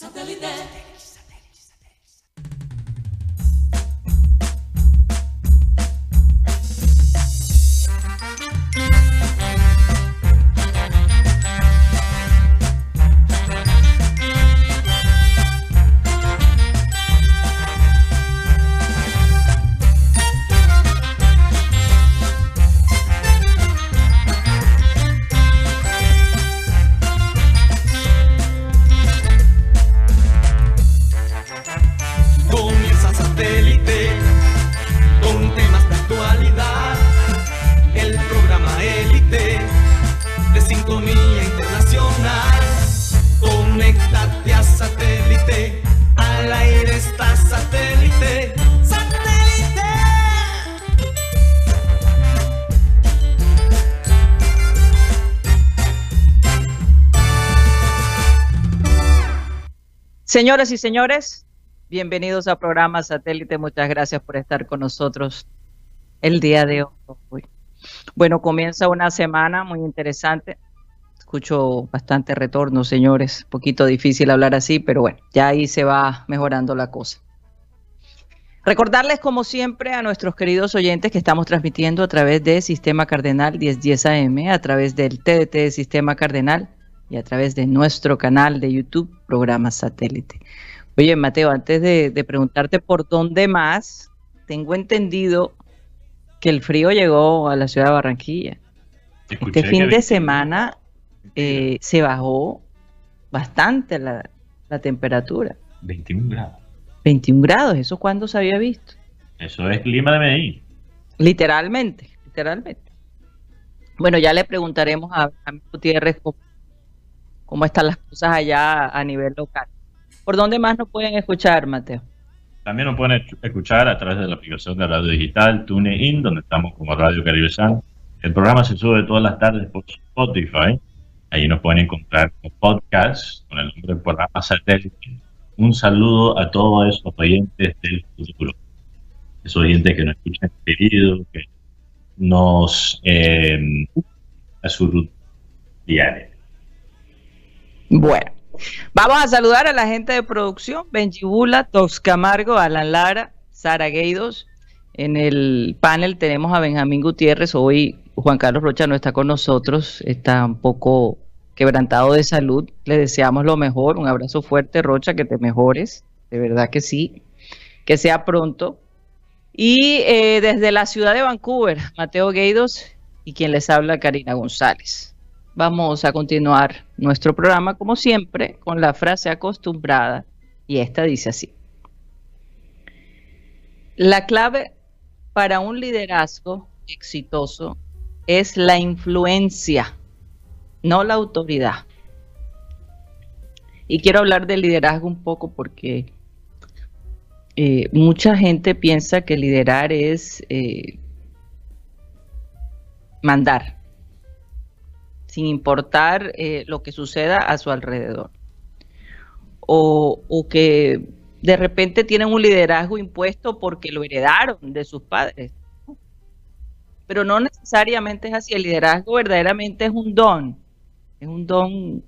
Comienza Señoras y señores, bienvenidos a programa Satélite. Muchas gracias por estar con nosotros el día de hoy. Bueno, comienza una semana muy interesante. Escucho bastante retorno, señores. Un poquito difícil hablar así, pero bueno, ya ahí se va mejorando la cosa. Recordarles, como siempre, a nuestros queridos oyentes que estamos transmitiendo a través de Sistema Cardenal 1010 AM, a través del TDT de Sistema Cardenal y a través de nuestro canal de YouTube, Programa Satélite. Oye, Mateo, antes de, de preguntarte por dónde más, tengo entendido que el frío llegó a la ciudad de Barranquilla. Escuché Este fin de semana eh, se bajó bastante la, la temperatura. 21 grados. 21 grados, ¿eso cuándo se había visto? Eso es clima de Medellín. Literalmente, literalmente. Bueno, ya le preguntaremos a, a Gutiérrez cómo, cómo están las cosas allá a nivel local. ¿Por dónde más nos pueden escuchar, Mateo? También nos pueden escu- escuchar a través de la aplicación de radio digital TuneIn, donde estamos como Radio Caribe San. El programa se sube todas las tardes por Spotify. Ahí nos pueden encontrar con podcast con el nombre del programa Satélite. Un saludo a todos esos oyentes del futuro. Esos oyentes que nos escuchan queridos, que nos eh, a su ruta diaria. Bueno, vamos a saludar a la gente de producción, Benji Bula, Tox Camargo, Alan Lara, Sara Gueidos. En el panel tenemos a Benjamín Gutiérrez. Hoy Juan Carlos Rocha no está con nosotros, está un poco quebrantado de salud. Le deseamos lo mejor, un abrazo fuerte, Rocha, que te mejores, de verdad que sí, que sea pronto. Y eh, desde la ciudad de Vancouver, Mateo Gueidos y quien les habla, Karina González. Vamos a continuar nuestro programa, como siempre, con la frase acostumbrada, y esta dice así. La clave para un liderazgo exitoso es la influencia, no la autoridad. Y quiero hablar del liderazgo un poco porque eh, mucha gente piensa que liderar es eh, mandar, sin importar eh, lo que suceda a su alrededor. O, o, que de repente tienen un liderazgo impuesto porque lo heredaron de sus padres. Pero no necesariamente es así. El liderazgo verdaderamente es un don. Es un don.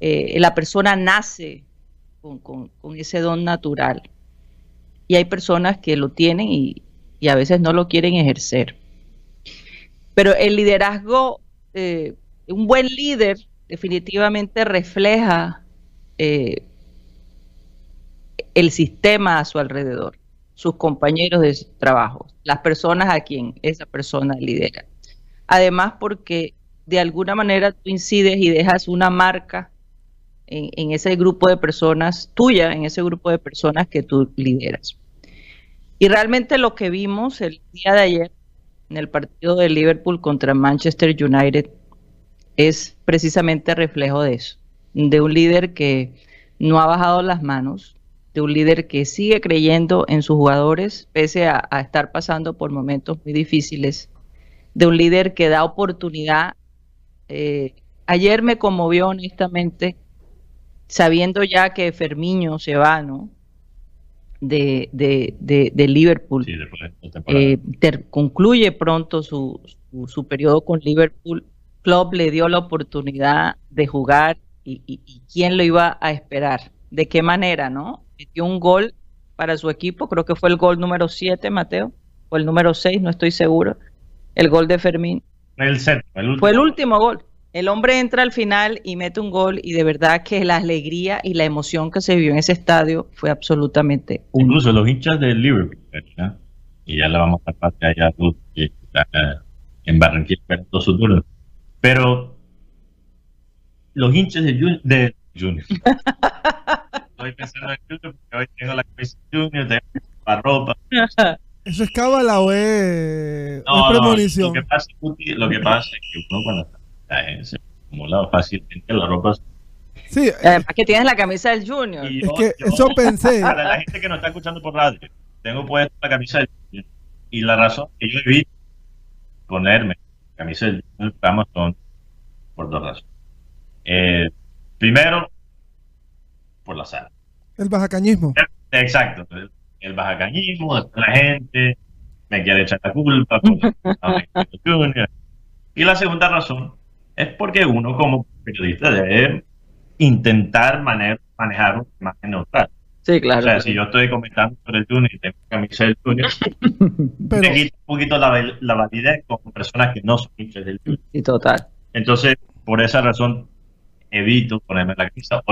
Eh, la persona nace con, con, con, ese don natural. Y hay personas que lo tienen y, y a veces no lo quieren ejercer. Pero el liderazgo eh, un buen líder definitivamente refleja eh, el sistema a su alrededor, sus compañeros de trabajo, las personas a quien esa persona lidera. Además, porque de alguna manera tú incides y dejas una marca en, en ese grupo de personas, tuya, en ese grupo de personas que tú lideras. Y realmente lo que vimos el día de ayer en el partido de Liverpool contra Manchester United es precisamente reflejo de eso, de un líder que no ha bajado las manos, de un líder que sigue creyendo en sus jugadores, pese a, estar pasando por momentos muy difíciles, de un líder que da oportunidad. Eh, ayer me conmovió honestamente, sabiendo ya que Fermiño se va, ¿no? De, de, de, de Liverpool. Sí, Eh, ter, concluye pronto su, su, su, periodo con Liverpool. Klopp le dio la oportunidad de jugar y, y, quién lo iba a esperar, de qué manera, ¿no? Metió un gol para su equipo, creo que fue el gol número 7, Mateo, o el número 6, no estoy seguro, el gol de Fermín. El el Fue el último gol. El hombre entra al final y mete un gol y de verdad que la alegría y la emoción que se vivió en ese estadio fue absolutamente Incluso los hinchas del Liverpool, y ya le vamos a pasar allá a Ruth, que está en Barranquilla esperando su turno. Pero los hinchas de, de Junior. Estoy pensando en Junior porque hoy tengo la camisa de Junior, tengo la ropa. Eso es cábala o es, no, premonición. lo, que pasa, lo que pasa es que uno cuando está en ese acumulado fácilmente la ropa Sí, además que tienes la camisa del Junior. es que eso pensé. Para la gente que nos está escuchando por radio, tengo puesta la camisa del Junior. Y la razón que yo evito ponerme la camisa del Junior son por dos razones. Eh, primero, por la sal. El bajacañismo. Exacto. El bajacañismo, la gente me quiere echar la culpa. y la segunda razón es porque uno como periodista debe intentar manejar un imagen neutral. Sí, claro. O sea, si yo estoy comentando sobre el Junior y tengo camisa del Junior, Pero... me quita un poquito la, la validez con personas que no son hinchas del Junior. Sí, total. Entonces, por esa razón, evito ponerme la camisa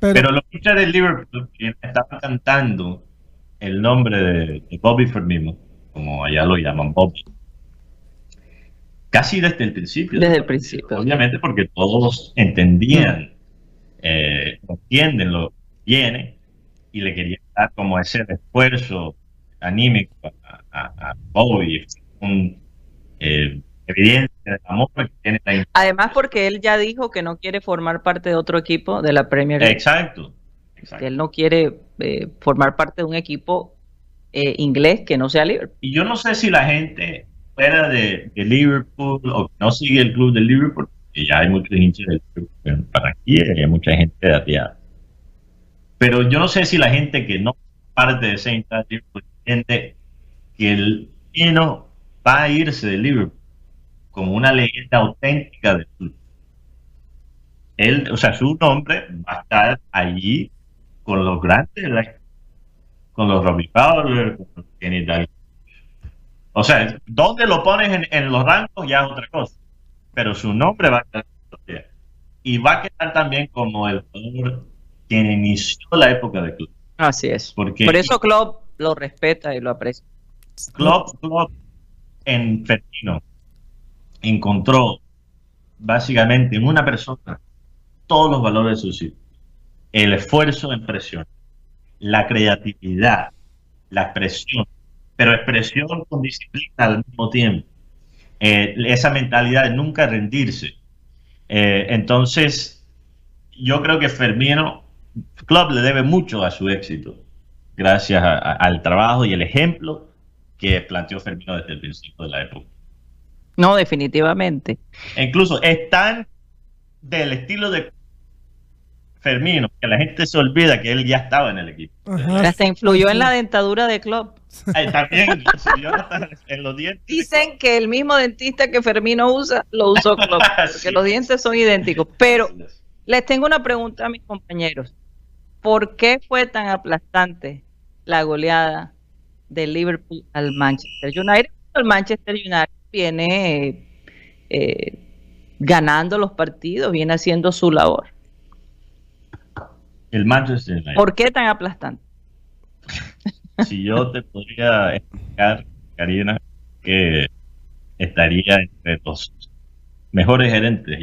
Pero, los hinchas del Liverpool estaban cantando el nombre de, Bobby Firmino, como allá lo llaman Bobby, casi desde el principio. Desde el principio. Obviamente porque todos entendían, eh, entienden lo que viene y le querían dar como ese esfuerzo anímico a, Bobby, un eh, evidencia del amor que tiene la Además, porque él ya dijo que no quiere formar parte de otro equipo de la Premier League. Exacto. Que él no quiere eh, formar parte de un equipo eh, inglés que no sea Liverpool. Y yo no sé si la gente fuera de, Liverpool o que no sigue el club de Liverpool, que ya hay muchos hinchas del Liverpool para aquí, hay mucha gente de ateada. Pero yo no sé si la gente que no parte de Saint Liverpool entiende que el no va a irse de Liverpool como una leyenda auténtica del club. Él, o sea, su nombre va a estar allí con los grandes, con los Robbie Fowler, con Kenny Dalglish. O sea, dónde lo pones en, los rangos ya es otra cosa, pero su nombre va a estar y va a quedar también como el jugador quien inició la época de club. Así es. Porque, Por eso Club lo respeta y lo aprecia. Club, Club en Fertino encontró básicamente en una persona todos los valores de su sitio. El esfuerzo en presión, la creatividad, la expresión, pero expresión con disciplina al mismo tiempo. Eh, esa mentalidad de nunca rendirse. Eh, entonces, yo creo que Fermino Club le debe mucho a su éxito, gracias al trabajo y el ejemplo que planteó Fermino desde el principio de la época. No, definitivamente. E incluso es tan del estilo de Fermino que la gente se olvida que él ya estaba en el equipo. Hasta influyó en la dentadura de También en los dientes. Dicen que el mismo dentista que Fermino usa lo usó Klopp, porque los dientes son idénticos. Pero les tengo una pregunta a mis compañeros. ¿Por qué fue tan aplastante la goleada de Liverpool al Manchester United? El Manchester United viene eh, ganando los partidos, viene haciendo su labor. El Manchester United. ¿Por qué tan aplastante? Si yo te podría explicar, Karina, que estaría entre los mejores gerentes.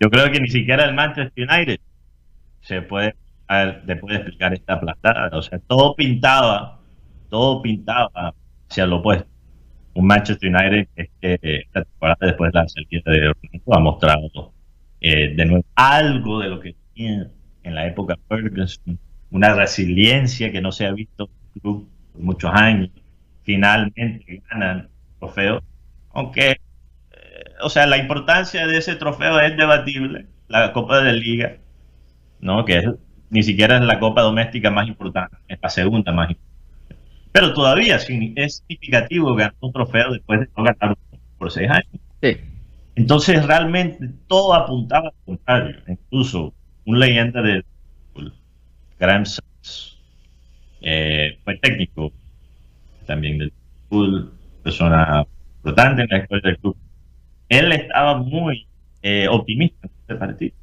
yo creo que ni siquiera el Manchester United se puede, te puede explicar esta aplastada. O sea, todo pintaba, todo pintaba hacia lo opuesto. Un Manchester United que esta temporada después de la salida de Ronaldo ha mostrado eh, de nuevo algo de lo que tenía en la época Ferguson, una resiliencia que no se ha visto en club por muchos años. Finalmente ganan el trofeo, aunque, eh, o sea, la importancia de ese trofeo es debatible. La Copa de la Liga, ¿no? que es, ni siquiera es la Copa doméstica más importante, es la segunda más importante pero todavía es significativo ganar un trofeo después de no ganar por seis años. Sí. Entonces realmente todo apuntaba al contrario. Incluso un leyenda de Graham Sachs eh, fue técnico también del fútbol, persona importante en la historia del club. Él estaba muy eh, optimista en este partido.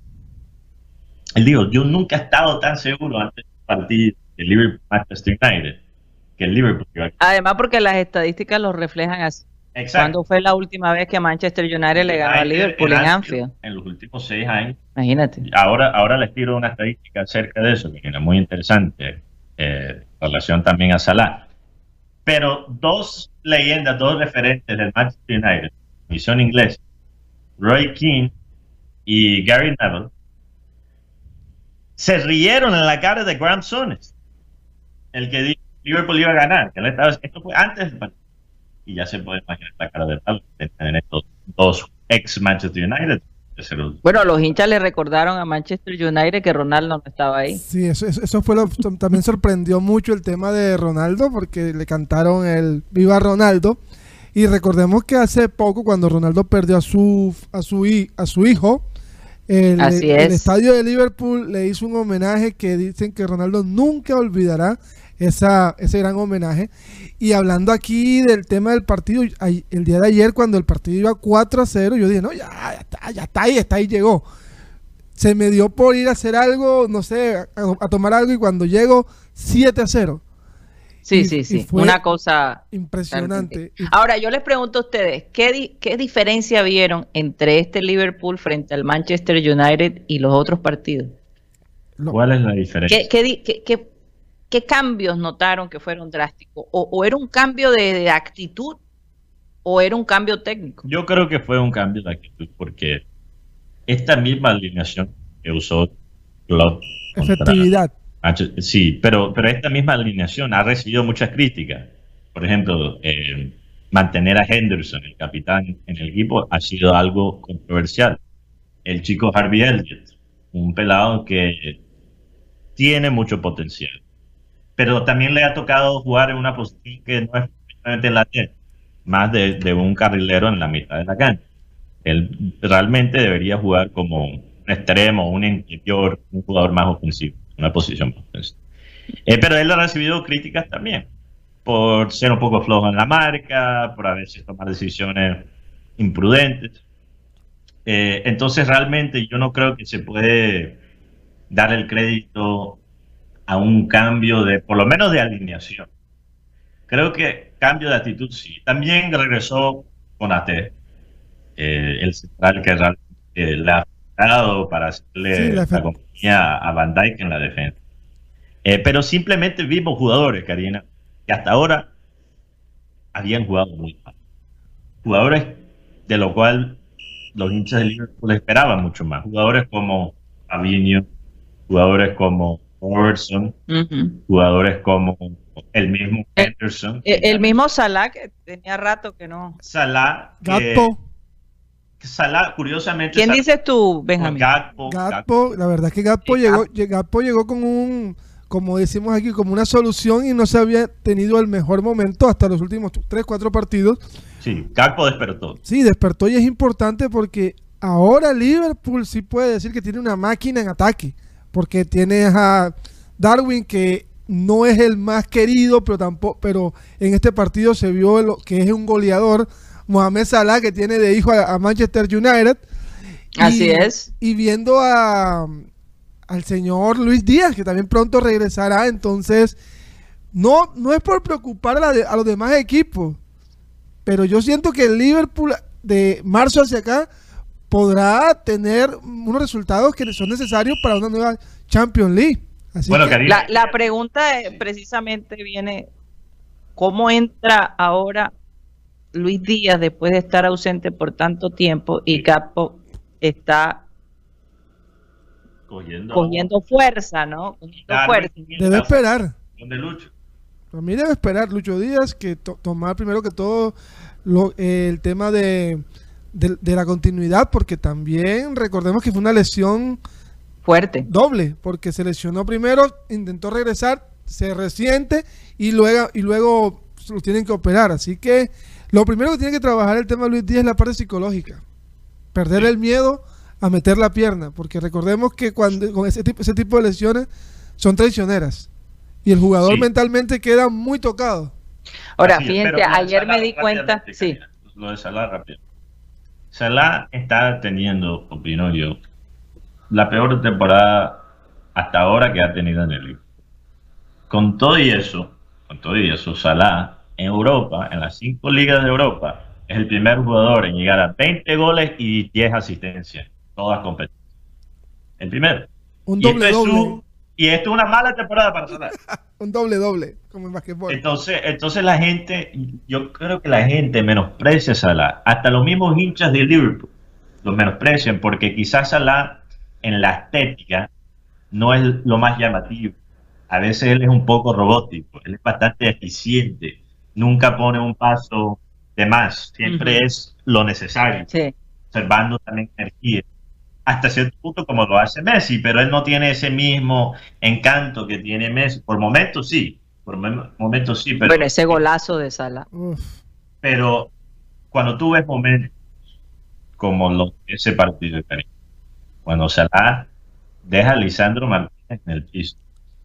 Él dijo, yo nunca he estado tan seguro antes del partido de Liverpool-Manchester United que el Liverpool Además, porque las estadísticas lo reflejan así. ¿Cuándo fue la última vez que Manchester United le ganó a Liverpool en Anfield? En los últimos seis años. Imagínate. Ahora, ahora les tiro una estadística acerca de eso, que era muy interesante, eh, en relación también a Salah. Pero dos leyendas, dos referentes del Manchester United, misión inglesa, Roy Keane y Gary Neville, se rieron en la cara de Graham Sones, el que dijo que Liverpool iba a ganar. Que esto fue antes del partido y ya se puede imaginar la cara de tal en estos dos ex Manchester United. Bueno, los hinchas le recordaron a Manchester United que Ronaldo no estaba ahí. Sí, eso, eso fue lo también sorprendió mucho el tema de Ronaldo porque le cantaron el Viva Ronaldo y recordemos que hace poco cuando Ronaldo perdió a su a su a su hijo el, el estadio de Liverpool le hizo un homenaje que dicen que Ronaldo nunca olvidará esa, ese gran homenaje. Y hablando aquí del tema del partido, el día de ayer cuando el partido iba 4 a 0, yo dije, no, ya, ya está, ya está ahí, está ahí, llegó. Se me dio por ir a hacer algo, no sé, a, tomar algo y cuando llego 7 a 0. Sí, sí, sí. Una cosa impresionante. Ahora, yo les pregunto a ustedes, ¿qué, ¿qué, diferencia vieron entre este Liverpool frente al Manchester United y los otros partidos? ¿Cuál es la diferencia? ¿Qué, qué, qué ¿Qué cambios notaron que fueron drásticos? ¿O, era un cambio de, actitud o era un cambio técnico? Yo creo que fue un cambio de actitud porque esta misma alineación que usó Klopp efectividad. Sí, pero, pero esta misma alineación ha recibido muchas críticas. Por ejemplo, eh, mantener a Henderson, el capitán en el equipo, ha sido algo controversial. El chico Harvey Elliott, un pelado que tiene mucho potencial pero también le ha tocado jugar en una posición que no es la lateral, más de, un carrilero en la mitad de la cancha. Él realmente debería jugar como un extremo, un interior, un jugador más ofensivo, una posición más ofensiva. Eh, pero él ha recibido críticas también por ser un poco flojo en la marca, por a veces tomar decisiones imprudentes. Eh, entonces realmente yo no creo que se puede dar el crédito a un cambio de, por lo menos de alineación. Creo que cambio de actitud sí. También regresó con AT, eh, el central que eh, le ha dado para hacerle la, compañía a Van Dijk en la defensa. Eh, pero simplemente vimos jugadores, Karina, que hasta ahora habían jugado muy mal. Jugadores de lo cual los hinchas de Liverpool esperaban mucho más. Jugadores como Fabinho, jugadores como Robertson, jugadores como el mismo eh, Henderson. El, el, mismo Salah, que tenía rato que no. Salah. Gatpo. Salah, curiosamente. ¿Quién dices tú, Benjamín? Gatpo, La verdad es que Gatpo, llegó, Gatpo llegó con un, como decimos aquí, como una solución y no se había tenido el mejor momento hasta los últimos 3, 4 partidos. Sí, Gatpo despertó. Sí, despertó y es importante porque ahora Liverpool sí puede decir que tiene una máquina en ataque porque tienes a Darwin que no es el más querido, pero tampoco, pero en este partido se vio lo, que es un goleador, Mohamed Salah que tiene de hijo a, Manchester United. Así es. Y viendo a al señor Luis Díaz que también pronto regresará, entonces no no es por preocupar a, a los demás equipos, pero yo siento que el Liverpool de marzo hacia acá podrá tener unos resultados que son necesarios para una nueva Champions League. la, pregunta precisamente viene, ¿cómo entra ahora Luis Díaz después de estar ausente por tanto tiempo y Capo está cogiendo, fuerza, ¿no? Debe esperar. ¿Dónde Lucho? A mí debe esperar Lucho Díaz que tomar primero que todo el tema de de, la continuidad, porque también recordemos que fue una lesión fuerte. Doble, porque se lesionó primero, intentó regresar, se resiente y luego, y luego lo tienen que operar. Así que lo primero que tiene que trabajar el tema de Luis Díaz es la parte psicológica. perder el miedo a meter la pierna, porque recordemos que cuando con ese tipo, ese tipo de lesiones son traicioneras y el jugador Sí. mentalmente queda muy tocado. Ahora, fíjense, de ayer me di cuenta, sí, Lo de Salah rápido. Salah está teniendo, opino yo, la peor temporada hasta ahora que ha tenido en el. Con todo y eso, con todo y eso, Salah en Europa, en las cinco ligas de Europa, es el primer jugador en llegar a 20 goles y 10 asistencias, todas competencias. El primero. Un Y esto doble doble, y esto es una mala temporada para Salah. un doble doble, como en basquetbol. Entonces, entonces la gente, yo creo que la gente menosprecia a Salah. Hasta los mismos hinchas de Liverpool los menosprecian porque quizás Salah en la estética no es lo más llamativo. A veces él es un poco robótico, él es bastante eficiente, nunca pone un paso de más, siempre es lo necesario, sí. observando también energía. Hasta cierto punto como lo hace Messi, pero él no tiene ese mismo encanto que tiene Messi. Por momentos sí, por mom- momentos sí, pero, bueno, ese golazo de Sala. Pero cuando tú ves momentos como lo, ese partido de Caribe, cuando Salah deja a Lisandro Martínez en el piso,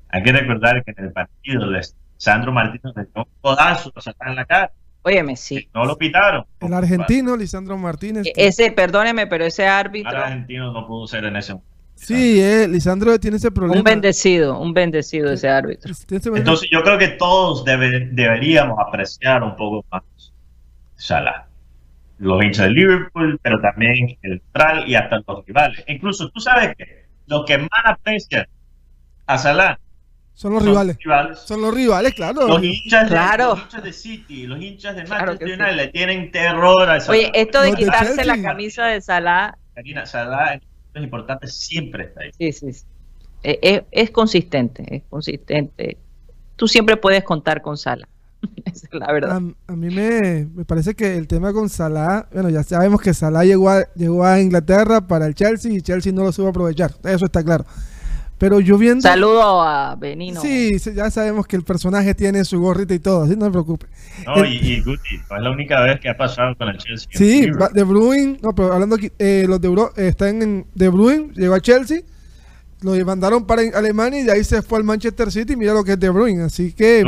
hay que recordar que en el partido Lisandro Martínez le dio un codazo a Salah en la cara, Óyeme, sí. no lo pitaron. el argentino, Lisandro Martínez. E- Ese, perdóneme, pero ese El árbitro, argentino no pudo ser en ese momento. Sí, eh, Lisandro tiene ese problema. un bendecido, un bendecido ese árbitro. Ese problema. Entonces yo creo que todos debe- deberíamos apreciar un poco más Salah. Los hinchas de Liverpool, pero también el Tral y hasta los rivales. Incluso tú sabes que los que más aprecian a Salah son los son rivales. rivales. Son los rivales, claro. Los hinchas, Claro. de, los hinchas de City, los hinchas de Claro Manchester sí. United le tienen terror a Salah. Oye, esto de Los de quitarse la camisa de Salah, Karina, Salah en momentos importantes siempre está ahí. sí, sí, sí. Eh, Es, es consistente, es consistente. Tú siempre puedes contar con Salah. Esa es la verdad. A, a mí me, me parece que el tema con Salah, bueno, ya sabemos que Salah llegó a, llegó a Inglaterra para el Chelsea y Chelsea no lo supo aprovechar. Eso está claro. Pero yo viendo... Saludo a Benino. Sí, ya sabemos que el personaje tiene su gorrita y todo, así no se preocupe. No, El- y, y Guti, no es la única vez que ha pasado con el Chelsea. Sí, va- De Bruyne, no, pero hablando aquí, eh, los de Euro, eh, están en De Bruyne, llegó a Chelsea, lo mandaron para Alemania y de ahí se fue al Manchester City, mira lo que es De Bruyne, así que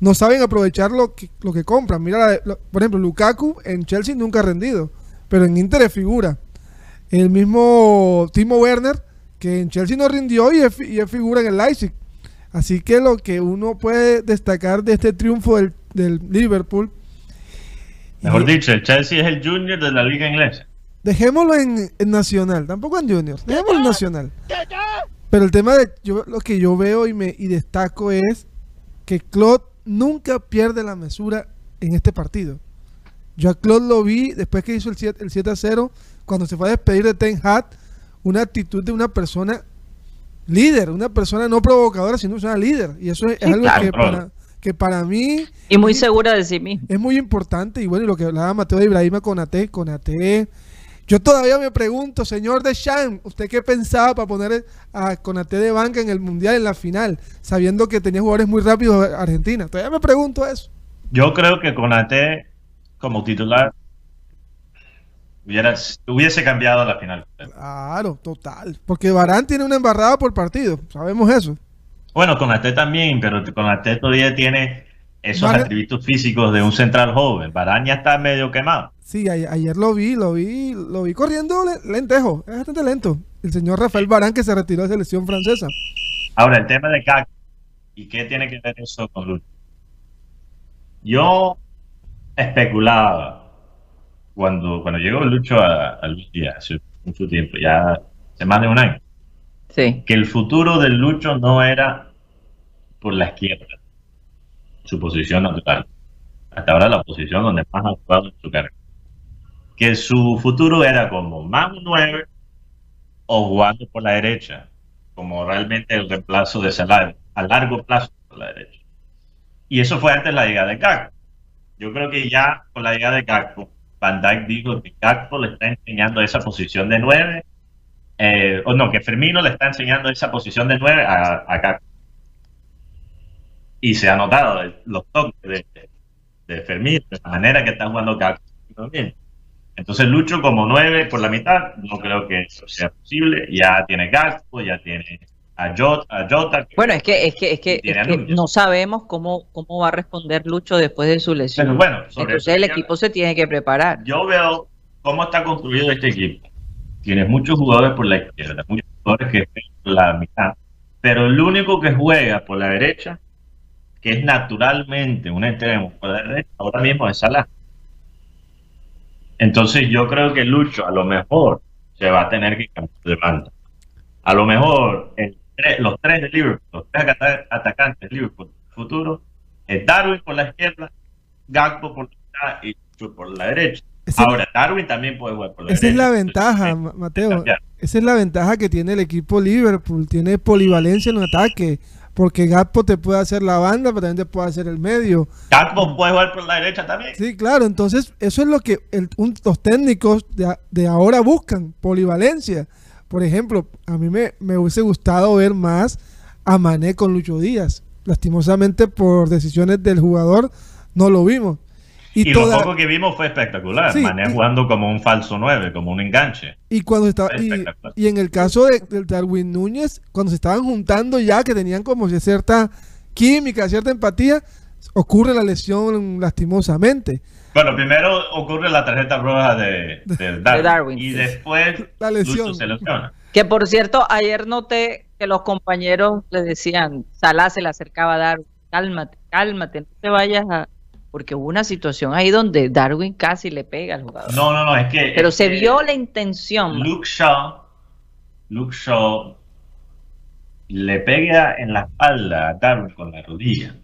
no saben aprovechar lo que, lo que compran. Mira, la- lo- por ejemplo, Lukaku en Chelsea nunca ha rendido, pero en Inter es figura. El mismo Timo Werner, que en Chelsea no rindió y es, fi- y es figura en el Leipzig. Así que lo que uno puede destacar de este triunfo del, del Liverpool. Mejor y- dicho, el Chelsea es el junior de la liga inglesa. Dejémoslo en, en Nacional, tampoco en Junior, dejémoslo en Nacional. Pero el tema de yo, lo que yo veo y me y destaco es que Claude nunca pierde la mesura en este partido. Yo a Claude lo vi después que hizo el 7, el 7 a 0, cuando se fue a despedir de Ten Hag, una actitud de una persona líder, una persona no provocadora, sino una líder. Y eso es, Sí, algo claro, que, claro. para, que para mí Y muy segura de sí mismo. es muy importante y bueno, y lo que hablaba Mateo de Ibrahima con AT, con AT. Yo todavía me pregunto, señor de Sham, ¿usted qué pensaba para poner a Conate de banca en el Mundial en la final, sabiendo que tenía jugadores muy rápidos Argentina? Todavía me pregunto eso. Yo creo que con AT como titular hubiera, hubiese cambiado la final. Claro, total. Porque Barán tiene una embarrada por partido, sabemos eso. Bueno, con AT también, pero con AT todavía tiene esos atributos físicos de un central joven. Barán ya está medio quemado. Sí, a- ayer lo vi, lo vi, lo vi corriendo le- lentejo, es bastante lento. El señor Rafael Barán que se retiró de selección francesa. Ahora, el tema de Gak ¿y qué tiene que ver eso con Lucho? Yo especulaba cuando, cuando llegó Lucho a, a Luchi hace mucho tiempo, ya hace más de un año, Sí. que el futuro del Lucho no era por la izquierda, su posición natural. Hasta ahora la posición donde más ha jugado en su carrera. Que su futuro era como más un 9 o jugando por la derecha, como realmente el reemplazo de Salah a largo plazo por la derecha. Y eso fue antes de la llegada de Gakpo. Yo creo que ya con la llegada de Gakpo, Van Dijk dijo que Gakpo le está enseñando esa posición de 9 eh, o no, que Firmino le está enseñando esa posición de 9 a, a Gakpo. Y se ha notado el- los toques de, de, Firmino, de la manera que está jugando Gakpo. también. Entonces Lucho como nueve por la mitad, no creo que eso sea posible. Ya tiene Gaspo, ya tiene a Jota. bueno, es que, es que, es que, no sabemos cómo, cómo va a responder Lucho después de su lesión. bueno, Entonces el equipo se tiene que preparar. Yo veo cómo está construido este equipo. Tienes muchos jugadores por la izquierda, muchos jugadores que están por la mitad, pero el único que juega por la derecha, que es naturalmente un extremo por la derecha, ahora mismo es Salah. Entonces yo creo que Lucho a lo mejor se va a tener que cambiar de banda. A lo mejor los tres de Liverpool, los tres atacantes de Liverpool futuro, es Darwin por la izquierda, Gakpo por la y por la derecha. Ahora, Darwin también puede jugar por la esa derecha. Esa es la ventaja, Mateo. Esa es la ventaja que tiene el equipo Liverpool. Tiene polivalencia en un ataque. Porque Gakpo te puede hacer la banda, pero también te puede hacer el medio. Gakpo puede jugar por la derecha también. Sí, claro. Entonces, eso es lo que los técnicos de, ahora buscan, polivalencia. Por ejemplo, a mí me, me hubiese gustado ver más a Mané con Lucho Díaz. Lastimosamente, por decisiones del jugador, no lo vimos. Y, lo poco que vimos fue espectacular. Mané jugando como un falso 9, como un enganche. Y cuando estaba y, en el caso de, Darwin Núñez, cuando se estaban juntando ya, que tenían como cierta química, cierta empatía, ocurre la lesión lastimosamente. Bueno, primero ocurre la tarjeta roja de, Darwin, y después la lesión. se lesiona. Que por cierto, ayer noté que los compañeros le decían, Salah se le acercaba a Darwin, cálmate, cálmate, no te vayas a porque hubo una situación ahí donde Darwin casi le pega al jugador. No, no, no, es que... Pero se vio la intención. Luke Shaw, Luke Shaw le pega en la espalda a Darwin con la rodilla.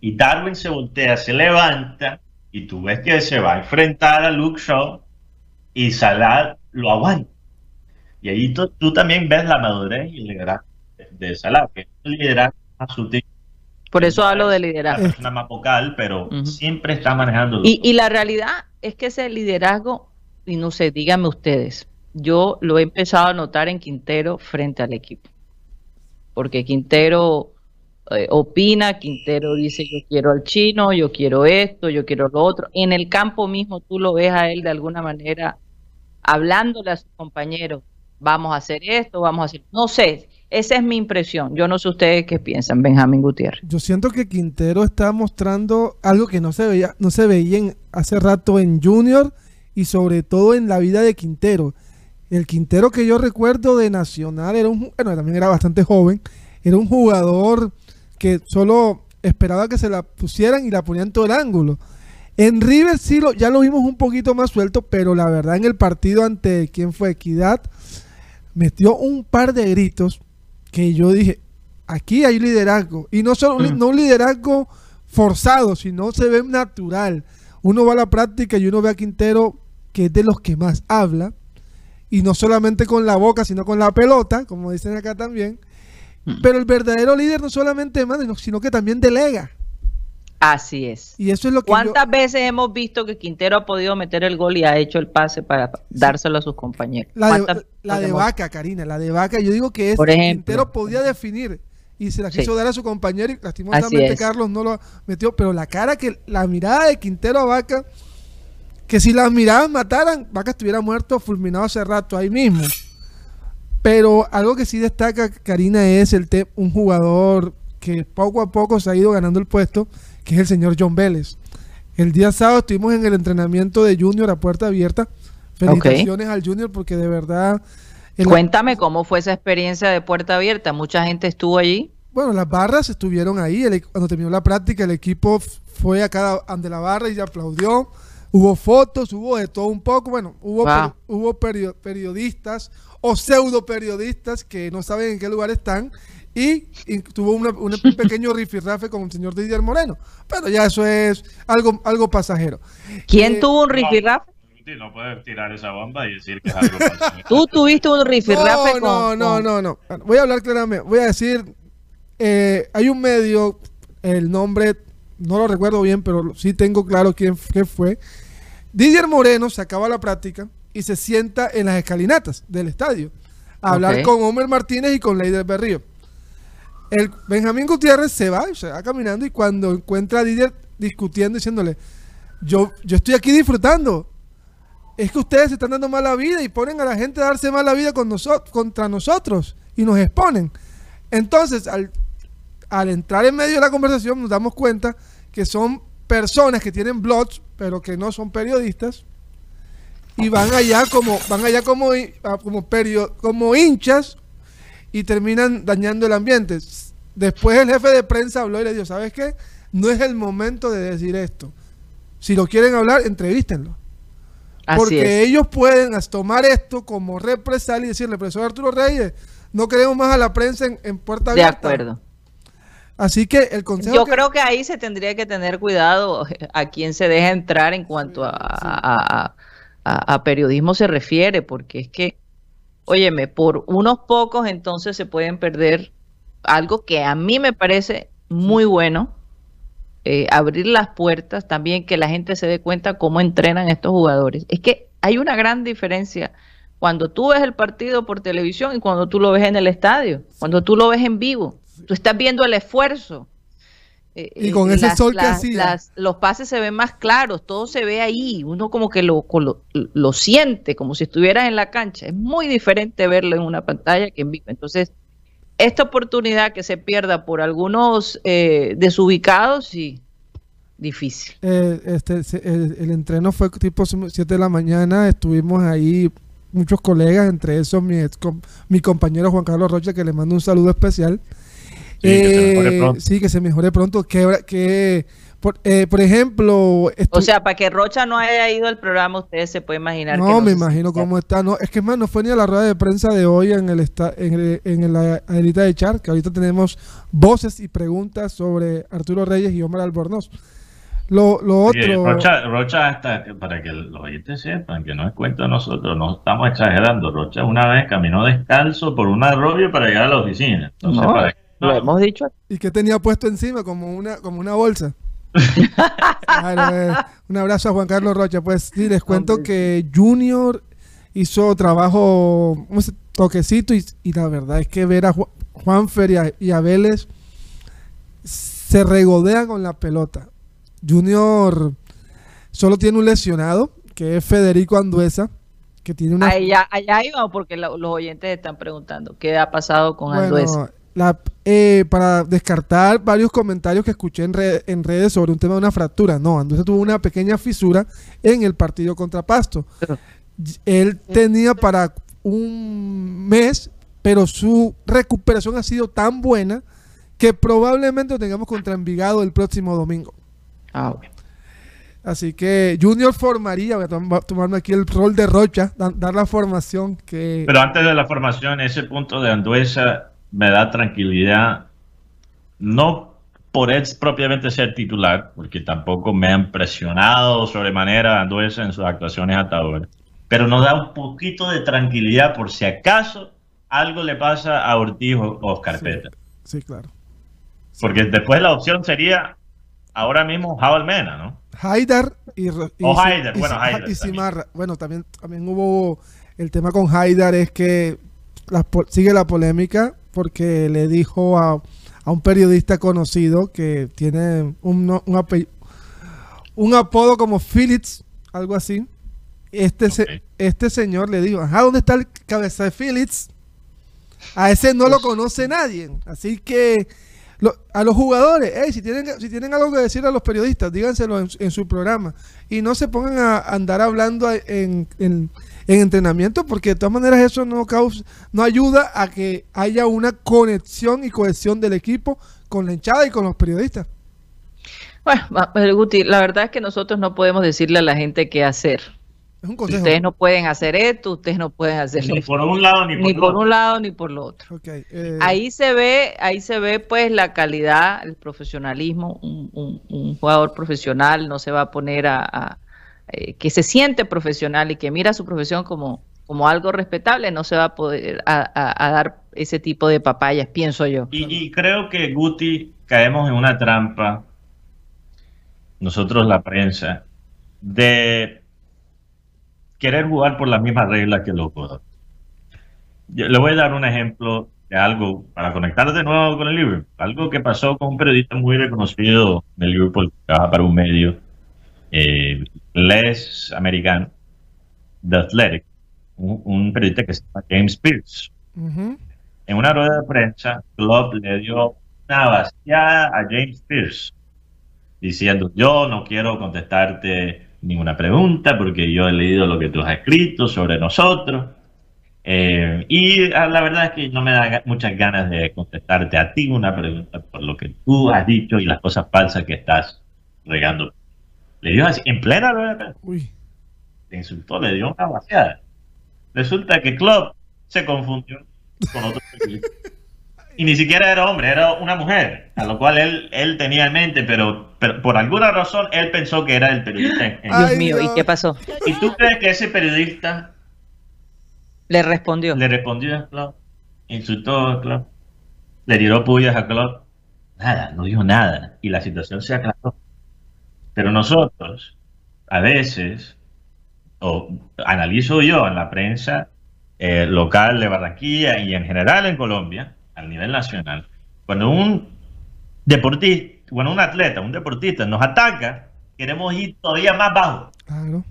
Y Darwin se voltea, se levanta y tú ves que se va a enfrentar a Luke Shaw y Salah lo aguanta. Y ahí tú, también ves la madurez y el liderazgo de Salah, que es un liderazgo más sutil por eso hablo de liderazgo. Es una más vocal, pero siempre está manejando. Y, y, la realidad es que ese liderazgo, y no sé, díganme ustedes, yo lo he empezado a notar en Quintero frente al equipo. Porque Quintero eh, opina, Quintero dice yo quiero al chino, yo quiero esto, yo quiero lo otro. En el campo mismo tú lo ves a él de alguna manera hablándole a sus compañeros, vamos a hacer esto, vamos a hacer, no sé, esa es mi impresión. Yo no sé ustedes qué piensan, Benjamín Gutiérrez. Yo siento que Quintero está mostrando algo que no se veía, no se veía hace rato en Junior y sobre todo en la vida de Quintero. El Quintero que yo recuerdo de Nacional era un, bueno, también era bastante joven, era un jugador que solo esperaba que se la pusieran y la ponían todo el ángulo. En River sí lo, ya lo vimos un poquito más suelto, pero la verdad en el partido ante quién fue Equidad metió un par de gritos que yo dije, aquí hay liderazgo. Y no solo no un liderazgo forzado, sino se ve natural. Uno va a la práctica y uno ve a Quintero, que es de los que más habla. Y no solamente con la boca, sino con la pelota, como dicen acá también. Pero el verdadero líder no solamente manda, sino que también delega. Así es. Y eso es lo que ¿Cuántas veces hemos visto que Quintero ha podido meter el gol y ha hecho el pase para dárselo a sus compañeros? La de, la de Vaca, Karina, la de Vaca, yo digo que es Quintero podía definir y se la quiso dar a su compañero y lastimosamente Carlos no lo metió, pero la cara que la mirada de Quintero a Vaca que si las miradas mataran, Vaca estuviera muerto fulminado hace rato ahí mismo. Pero algo que sí destaca Karina es el un jugador que poco a poco se ha ido ganando el puesto que es el señor John Vélez. El día sábado estuvimos en el entrenamiento de Junior a puerta abierta. Felicitaciones al Junior porque de verdad... Cuéntame cómo fue esa experiencia de puerta abierta. ¿Mucha gente estuvo allí? Bueno, las barras estuvieron ahí. cuando terminó la práctica, el equipo fue a cada ante la barra y aplaudió. Hubo fotos, hubo de todo un poco. Bueno, hubo, hubo periodistas o pseudo periodistas que no saben en qué lugar están y, tuvo un pequeño rifirrafe con el señor Didier Moreno. Pero ya eso es algo, algo pasajero. ¿Quién eh, tuvo un rifirrafe? No, puedes tirar esa bomba y decir que es algo pasajero. Tú tuviste un rifirrafe no, no, no, no, no. Voy a hablar claramente. Voy a decir, eh, hay un medio, el nombre no lo recuerdo bien, pero sí tengo claro quién, fue. Didier Moreno se acaba la práctica y se sienta en las escalinatas del estadio a hablar con Homer Martínez y con Leider Berrío. El Benjamín Gutiérrez se va, se va caminando y cuando encuentra a Didier discutiendo, diciéndole, yo, yo estoy aquí disfrutando. es que ustedes se están dando mala vida y ponen a la gente a darse mala vida con nosotros, contra nosotros y nos exponen. Entonces, al, al entrar en medio de la conversación, nos damos cuenta que son personas que tienen blogs, pero que no son periodistas, y van allá como, van allá como, como, como hinchas y terminan dañando el ambiente. Después el jefe de prensa habló y le dijo, ¿sabes qué? No es el momento de decir esto. Si lo quieren hablar, entrevístenlo. Porque ellos pueden tomar esto como represalia y decirle, profesor Arturo Reyes, no queremos más a la prensa en, puerta abierta. De acuerdo. Así que el consejo. Yo creo que ahí se tendría que tener cuidado a quién se deja entrar en cuanto a, periodismo se refiere, porque es que, óyeme, por unos pocos entonces se pueden perder algo que a mí me parece muy bueno, eh, abrir las puertas, también que la gente se dé cuenta cómo entrenan estos jugadores. Es que hay una gran diferencia cuando tú ves el partido por televisión y cuando tú lo ves en el estadio, cuando tú lo ves en vivo. Tú estás viendo el esfuerzo. Eh, y con eh, ese sol que hacía. los pases se ven más claros, todo se ve ahí, uno como que lo, lo, siente, como si estuvieras en la cancha. Es muy diferente verlo en una pantalla que en vivo. Entonces, esta oportunidad que se pierda por algunos eh, desubicados, sí, difícil. este, el, el, entreno fue tipo 7 de la mañana, estuvimos ahí muchos colegas, entre esos mi, mi compañero Juan Carlos Rocha, que le mando un saludo especial. Sí, que se mejore eh, pronto. Sí, que se mejore pronto. Que, que por, eh, por ejemplo... O sea, para que Rocha no haya ido al programa, ustedes se pueden imaginar. No, me imagino cómo está. No, es que más, no fue ni a la rueda de prensa de hoy en el en, en la Adelita de Char, que ahorita tenemos voces y preguntas sobre Arturo Reyes y Omar Albornoz. Lo, lo otro. Rocha, Rocha hasta, para que los oyentes sepan, que no es cuento de nosotros, no estamos exagerando. Rocha una vez caminó descalzo por un arroyo para llegar a la oficina. Entonces, para lo hemos dicho. ¿Y qué tenía puesto encima? Como una, como una bolsa. Eh, un abrazo a Juan Carlos Rocha. Pues sí, les cuento que Junior hizo trabajo, un toquecito, y, la verdad es que ver a Juan Feria y a Vélez se regodean con la pelota. Junior solo tiene un lesionado, que es Federico Anduesa, que tiene una... Allá, allá iba porque los oyentes están preguntando qué ha pasado con Anduesa. Eh, para descartar varios comentarios que escuché en, en, redes sobre un tema de una fractura. No, Anduesa tuvo una pequeña fisura en el partido contra Pasto. Él tenía para un mes, pero su recuperación ha sido tan buena que probablemente lo tengamos contra Envigado el próximo domingo. Ah, Así que Junior formaría, voy a tomarme aquí el rol de Rocha, dar la formación que... Pero antes de la formación, ese punto de Anduesa me da tranquilidad, no por él propiamente ser titular, porque tampoco me han presionado sobremanera Anduesa en sus actuaciones hasta ahora, pero nos da un poquito de tranquilidad por si acaso algo le pasa a Ortiz o Oscar sí, Sí, claro. Porque después la opción sería ahora mismo Jao ¿no? Haidar y, o Haidar, bueno, Haidar. Y Simarra. Bueno, también, también hubo el tema con Haidar es que sigue la polémica porque le dijo a, un periodista conocido que tiene un, un, apodo como Phillips, algo así. Este, este señor le dijo, ajá, ¿dónde está el cabeza de Phillips? A ese no lo pues conoce nadie. Así que a los jugadores, si, tienen, si tienen algo que decir a los periodistas, díganselo en, su programa. Y no se pongan a andar hablando en, en, entrenamiento, porque de todas maneras eso no, causa, no ayuda a que haya una conexión y cohesión del equipo con la hinchada y con los periodistas. Bueno, Guti, la verdad es que nosotros no podemos decirle a la gente qué hacer. Ustedes no pueden hacer esto, ustedes no pueden hacer ni por un lado ni por, un lado ni por lo otro. Eh, ahí se ve, ahí se ve pues la calidad, el profesionalismo. Un, jugador profesional no se va a poner a, eh, que se siente profesional y que mira su profesión como como algo respetable, no se va a poder a, dar ese tipo de papayas, pienso yo. y creo que Guti caemos en una trampa, nosotros la prensa, de querer jugar por las mismas reglas que los jugadores. le voy a dar un ejemplo de algo para conectar de nuevo con el Liverpool. Algo que pasó con un periodista muy reconocido del Liverpool, que trabaja para un medio, eh, les americano, The Athletic, un, un periodista que se llama James Pierce. Ujú. En una rueda de prensa, Klopp le dio una vaciada a James Pierce, diciendo, yo no quiero contestarte ninguna pregunta porque yo he leído lo que tú has escrito sobre nosotros. Eh, y ah, la verdad es que no me da muchas ganas de contestarte a ti una pregunta por lo que tú has dicho y las cosas falsas que estás regando. Le dio así, en plena rueda de prensa Uy. le insultó, le dio una vaciada. Resulta que Klopp se confundió con otro periodista. Y ni siquiera era hombre, era una mujer, a lo cual él, él tenía en mente, pero, pero por alguna razón él pensó que era el periodista. Dios mío, ¿y qué pasó? ¿Y tú crees que ese periodista Le respondió. le respondió a Klopp? Insultó a Klopp, le tiró pullas a Klopp. Nada, no dijo nada. Y la situación se aclaró. Pero nosotros, a veces, o analizo yo en la prensa eh, local de Barranquilla y en general en Colombia, a nivel nacional, cuando un deportista, bueno, un atleta, un deportista nos ataca, queremos ir todavía más bajo. Claro.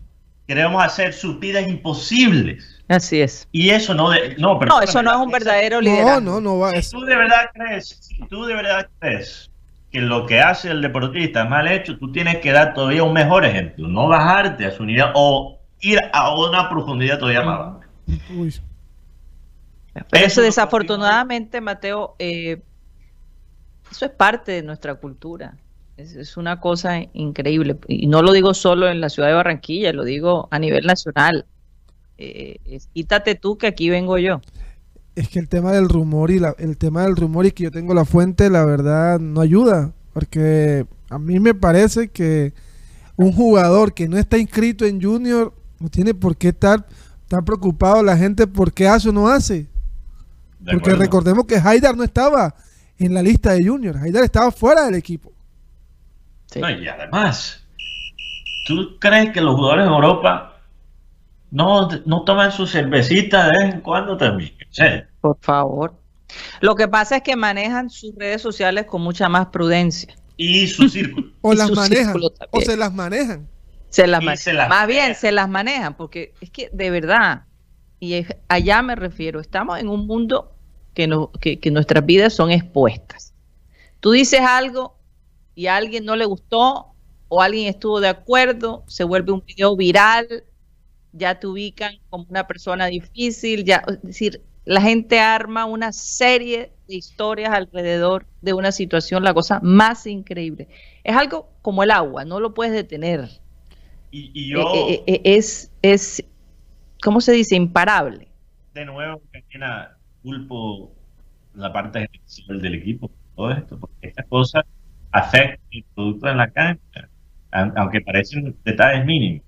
Queremos hacer subidas imposibles. Así es. Y eso no... De, no, pero No, eso no es un verdadero No, liderazgo. no, no va. si tú de verdad crees, si tú de verdad crees que lo que hace el deportista es mal hecho, tú tienes que dar todavía un mejor ejemplo, no bajarte a su nivel o ir a una profundidad todavía más baja. Pero Eso desafortunadamente, Mateo, eh, eso es parte de nuestra cultura. Es, es una cosa increíble. Y no lo digo solo en la ciudad de Barranquilla, lo digo a nivel nacional. Eh, es, quítate tú que aquí vengo yo. Es que el tema del rumor y la- el tema del rumor y que yo tengo la fuente, la verdad, no ayuda. Porque a mí me parece que un jugador que no está inscrito en Junior no tiene por qué estar tan preocupado la gente por qué hace o no hace. ¿De Porque acuerdo? recordemos que Haidar no estaba en la lista de Junior. Haidar estaba fuera del equipo. Sí. No, y además, ¿tú crees que los jugadores de Europa no, no toman su cervecita de vez en cuando también? En serio. Por favor. Lo que pasa es que manejan sus redes sociales con mucha más prudencia. Y su círculo. O Y las manejan. O se las manejan. Se las se más bien se las manejan, porque es que de verdad, y es- allá me refiero, estamos en un mundo que, no, que, que nuestras vidas son expuestas. Tú dices algo y a alguien no le gustó o alguien estuvo de acuerdo, se vuelve un video viral, ya te ubican como una persona difícil, ya, es decir, la gente arma una serie de historias alrededor de una situación, la cosa más increíble. Es algo como el agua, no lo puedes detener. Y, y yo, Eh, eh, eh, es, es, ¿cómo se dice? Imparable. de nuevo, Karina, culpo la parte del equipo, todo esto, porque estas cosas afectan el producto en la cancha, aunque parecen detalles mínimos.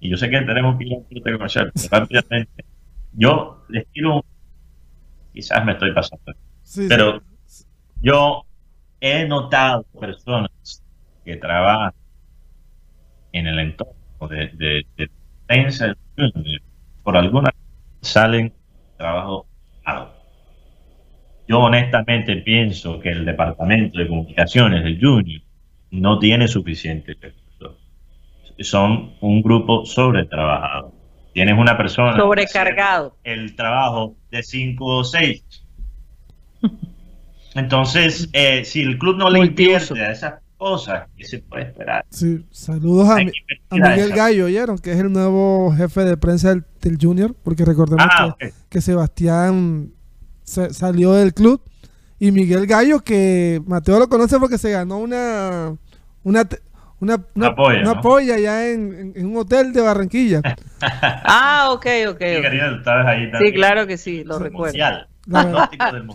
Y yo sé que tenemos que ir a un comercial, pero rápidamente, yo les tiro un... Quizás me estoy pasando, Sí, sí. pero yo he notado personas que trabajan en el entorno de, de, de Junior, por alguna razón salen trabajo. Yo honestamente pienso que el departamento de comunicaciones del Junior no tiene suficiente recursos. Son un grupo sobretrabajado. Tienes una persona Sobrecargado. el trabajo de 5 o 6. Entonces, eh, si el club no le Multiuso. invierte a esas cosas, ¿qué se puede esperar? Sí, saludos a, Miguel Gallo, ¿oyeron? Que es el nuevo jefe de prensa del, del Junior, porque recordemos Ah, que, Sebastián se- salió del club y Miguel Gallo, que Mateo lo conoce porque se ganó una una una, una, polla, una ¿no? polla allá en, un hotel de Barranquilla. Ah, ok, ok. Sí, ok. querida, tú estabas ahí Sí, también. claro que sí, lo recuerdo. mundial.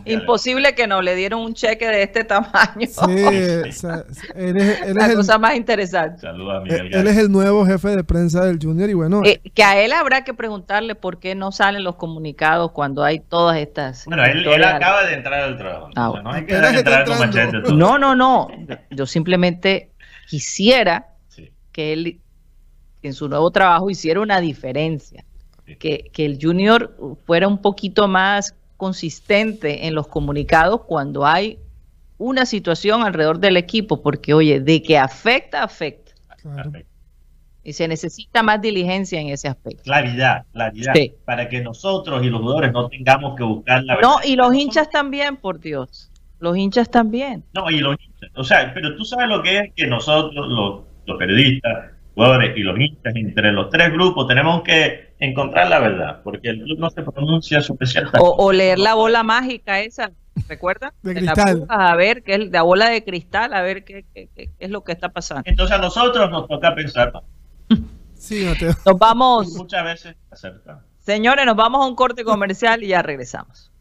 Imposible que no le dieron un cheque de este tamaño. Sí, o sea, él es, él La es el, cosa más interesante. Saludos a él- Miguel él Gallo. es el nuevo jefe de prensa del Junior y bueno, Eh, que a él habrá que preguntarle por qué no salen los comunicados cuando hay todas estas. Bueno, él, él acaba de entrar al trabajo. Ah, entonces no hay que entrar con machete. No, no, no. Yo simplemente quisiera Sí. que él en su nuevo trabajo hiciera una diferencia. Sí. Que, que el junior fuera un poquito más consistente en los comunicados cuando hay una situación alrededor del equipo, porque oye, de que afecta, afecta. claro. Y se necesita más diligencia en ese aspecto. Claridad, claridad. Sí. Para que nosotros y los jugadores no tengamos que buscar la verdad. No, y los hinchas también, por Dios. Los hinchas también. No, y los hinchas. O sea, pero tú sabes lo que es que nosotros, los, los periodistas, jugadores y los hinchas, entre los tres grupos, tenemos que encontrar la verdad, porque el club no se pronuncia sobre ciertas O, o leer la bola mágica esa, ¿recuerdas? De la cristal. buscas a ver, que es la bola de cristal, a ver qué, qué- qué- qué es lo que está pasando. Entonces a nosotros nos toca pensar, Sí, Mateo. Nos vamos, muchas veces acertar. señores, nos vamos a un corte comercial y ya regresamos.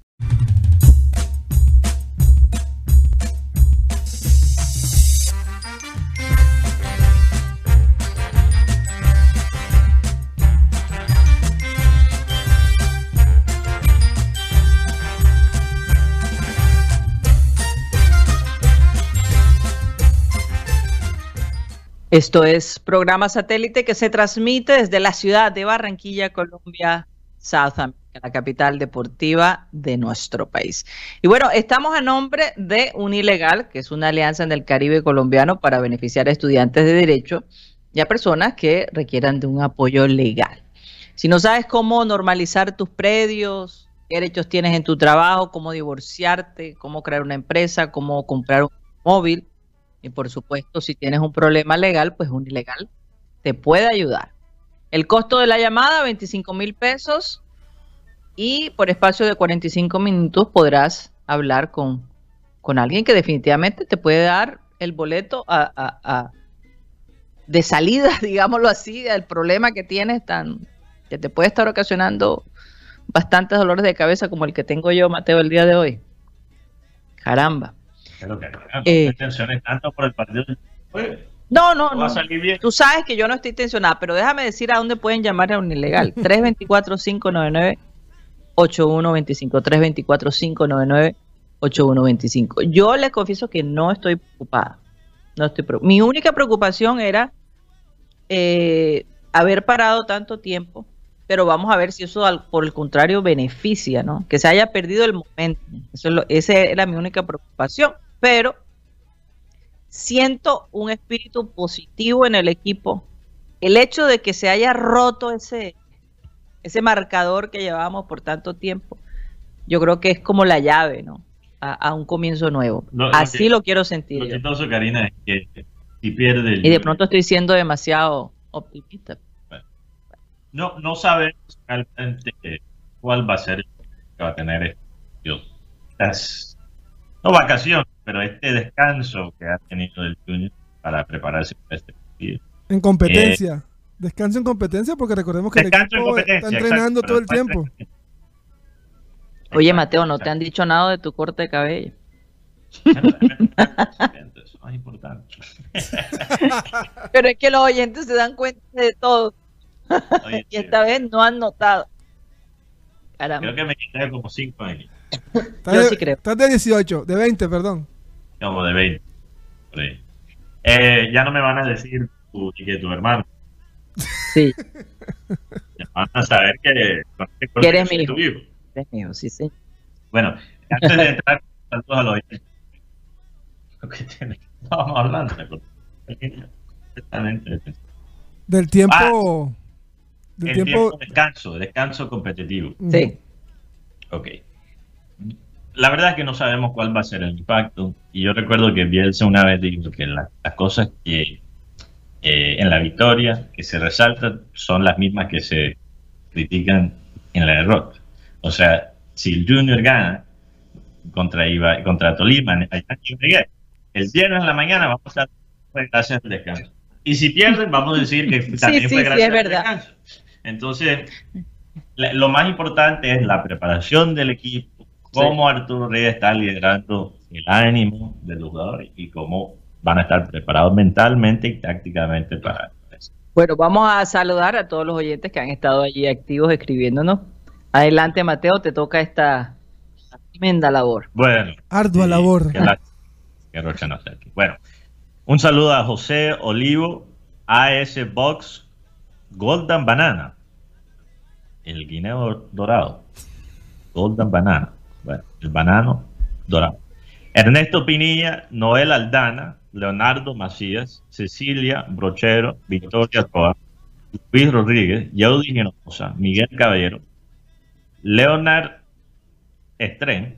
Esto es programa satélite que se transmite desde la ciudad de Barranquilla, Colombia, South America, la capital deportiva de nuestro país. Y bueno, estamos a nombre de Unilegal, que es una alianza en el Caribe colombiano para beneficiar a estudiantes de derecho y a personas que requieran de un apoyo legal. Si no sabes cómo normalizar tus predios, qué derechos tienes en tu trabajo, cómo divorciarte, cómo crear una empresa, cómo comprar un móvil, y por supuesto, si tienes un problema legal, pues un ilegal te puede ayudar. El costo de la llamada, 25 mil pesos. Y por espacio de 45 minutos podrás hablar con, con alguien que definitivamente te puede dar el boleto a- a- a- de salida, digámoslo así, al problema que tienes tan que te puede estar ocasionando bastantes dolores de cabeza como el que tengo yo, Mateo, el día de hoy. Caramba. Que no Eh. te tensiones tanto por el partido. Oye, No, no, no. Tú sabes que yo no estoy tensionada, pero déjame decir a dónde pueden llamar a un ilegal. 324-599-8125. 324-599-8125. Yo les confieso que no estoy preocupada. No estoy preocupada. Mi única preocupación era eh, haber parado tanto tiempo, pero vamos a ver si eso al- por el contrario beneficia, ¿no? Que se haya perdido el momento. Eso es lo- esa era mi única preocupación. Pero siento un espíritu positivo en el equipo. El hecho de que se haya roto ese, ese marcador que llevábamos por tanto tiempo, yo creo que es como la llave, ¿no? A, a un comienzo nuevo. Lo Así que- lo quiero sentir. Lo chistoso, Karina, es que si pierde el Y de pronto estoy siendo demasiado optimista. no, no sabemos realmente cuál va a ser el que va a tener Dios, estas, no vacaciones, pero este descanso que ha tenido el Junior para prepararse para este partido. En competencia. Descanso en competencia porque recordemos que el equipo está entrenando exacto, todo el tiempo. Oye, Mateo, no te han dicho nada de tu corte de cabello. Es más importante. Pero es que los oyentes se dan cuenta de todo Oye, y esta vez no han notado. Caramba. creo que me quité como 5 años, Estás Yo de, sí creo. estás de 18, de 20, perdón. como de 20. por ahí. Eh, ya no me van a decir tu, que tu hermano. Sí, Ya van a saber que, Que eres mi tu hijo. hijo. es mío, sí, sí. Bueno, antes de entrar saludos a los oyentes, lo que estábamos hablando. Del tiempo. del El tiempo. tiempo de descanso, descanso competitivo. Sí. Ok. La verdad es que no sabemos cuál va a ser el impacto. Y yo recuerdo que Bielsa una vez dijo que la- las cosas que eh, en la victoria que se resaltan son las mismas que se critican en la derrota. O sea, si el Junior gana contra, Iba- contra Tolima, el viernes en la mañana vamos a fue gracias al descanso. Y si pierden, vamos a decir que también sí, fue sí, gracias es al verdad. descanso. Entonces, lo más importante es la preparación del equipo, cómo Arturo Reyes está liderando el ánimo de los jugadores y cómo van a estar preparados mentalmente y tácticamente para eso. Bueno, vamos a saludar a todos los oyentes que han estado allí activos escribiéndonos. Adelante, Mateo, te toca esta tremenda labor. Bueno, Ardua sí, labor. que la- que Rocha no esté aquí. Bueno, un saludo a José Olivo, AS Box, Golden Banana, el guineo dorado, Golden Banana, el banano dorado. Ernesto Pinilla, Noel Aldana, Leonardo Macías, Cecilia Brochero, Victoria Toa, Luis Rodríguez, Yaudi Genosa, Miguel Caballero, Leonard Estren,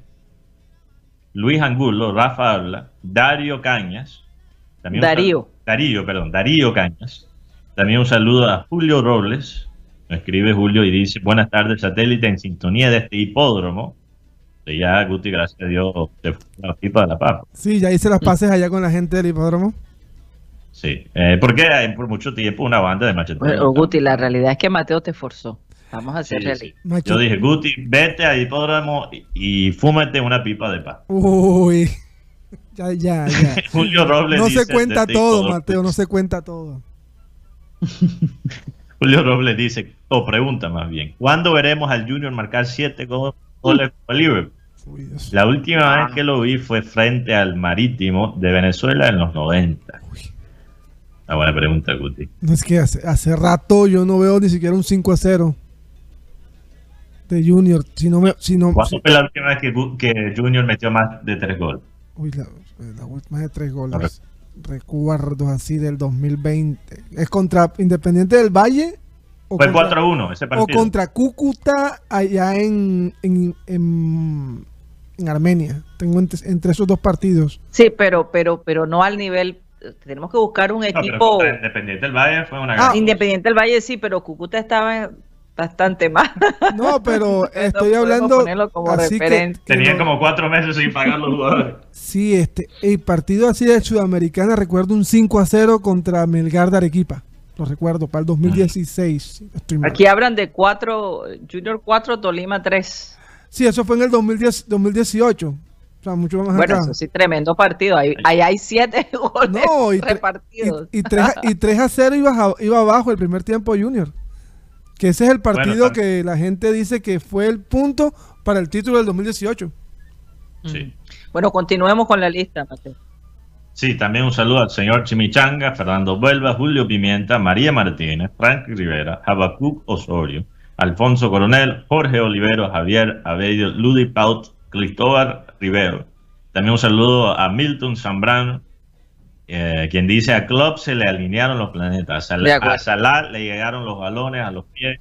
Luis Angulo, Rafa Habla, Dario Cañas, también Darío. Darío, perdón, Darío Cañas. También un saludo a Julio Robles, me escribe Julio y dice, buenas tardes, satélite en sintonía de este hipódromo. Y ya Guti, gracias a Dios, se fue la pipa de la papa. Sí, ya hice las pases allá con la gente del hipódromo. Sí, eh, porque hay por mucho tiempo una banda de macheteros. Bueno, Guti, la realidad es que Mateo te forzó. Vamos a ser sí. realistas. Yo dije, Guti, vete al hipódromo y, y fúmate una pipa de paz. Uy. Ya, ya, ya. Julio Robles No dice se cuenta todo, Hipódromo. Mateo, no se cuenta todo. Julio Robles dice, o pregunta más bien, ¿cuándo veremos al Junior marcar siete go- goles con Liverpool? La última vez que lo vi fue frente al Marítimo de Venezuela en los 90. Una buena pregunta, Guti. No es que hace, hace rato yo no veo ni siquiera un 5 a 0 de Junior. Si no me. Si no, ¿Cuándo si- fue la última vez que, que Junior metió más de tres goles? uy, la, la última de tres No goles. Recuerdo así del 2020. ¿Es contra Independiente del Valle? ¿O Fue contra- 4-1 ese O partido. contra Cúcuta allá en, en, en, en Armenia. Tengo entre, entre esos dos partidos. Sí, pero, pero, pero no al nivel. Tenemos que buscar un No, equipo contra Independiente del Valle fue una Ah, gran... independiente del Valle, sí, pero Cúcuta estaba bastante mal. No, pero estoy hablando. como así que- referente. que Tenían no- como cuatro meses sin pagar los jugadores. Sí, este, el partido así de Sudamericana, recuerdo un 5 a 0 contra Melgar de Arequipa. Recuerdo, para el 2016. si no estoy mal. Aquí hablan de cuatro, Junior 4, Tolima 3. Sí, eso fue en el 2010, 2018. O sea, mucho más Bueno, acá. eso sí, tremendo partido. Ahí, ahí hay siete goles No, y, repartidos. y, y 3, a- y 3 a 0 iba, a- iba abajo el primer tiempo Junior. Que ese es el partido que la gente dice que fue el punto para el título del 2018. Sí. Bueno, continuemos con la lista, Mateo. Sí, también un saludo al señor Chimichanga, Fernando Vuelva, Julio Pimienta, María Martínez, Frank Rivera, Habacuc Osorio, Alfonso Coronel, Jorge Olivero, Javier Abello, Ludi Paut, Cristóbal Rivero. También un saludo a Milton Zambrano, eh, quien dice a Klopp se le alinearon los planetas, a, a Salah le llegaron los balones a los pies.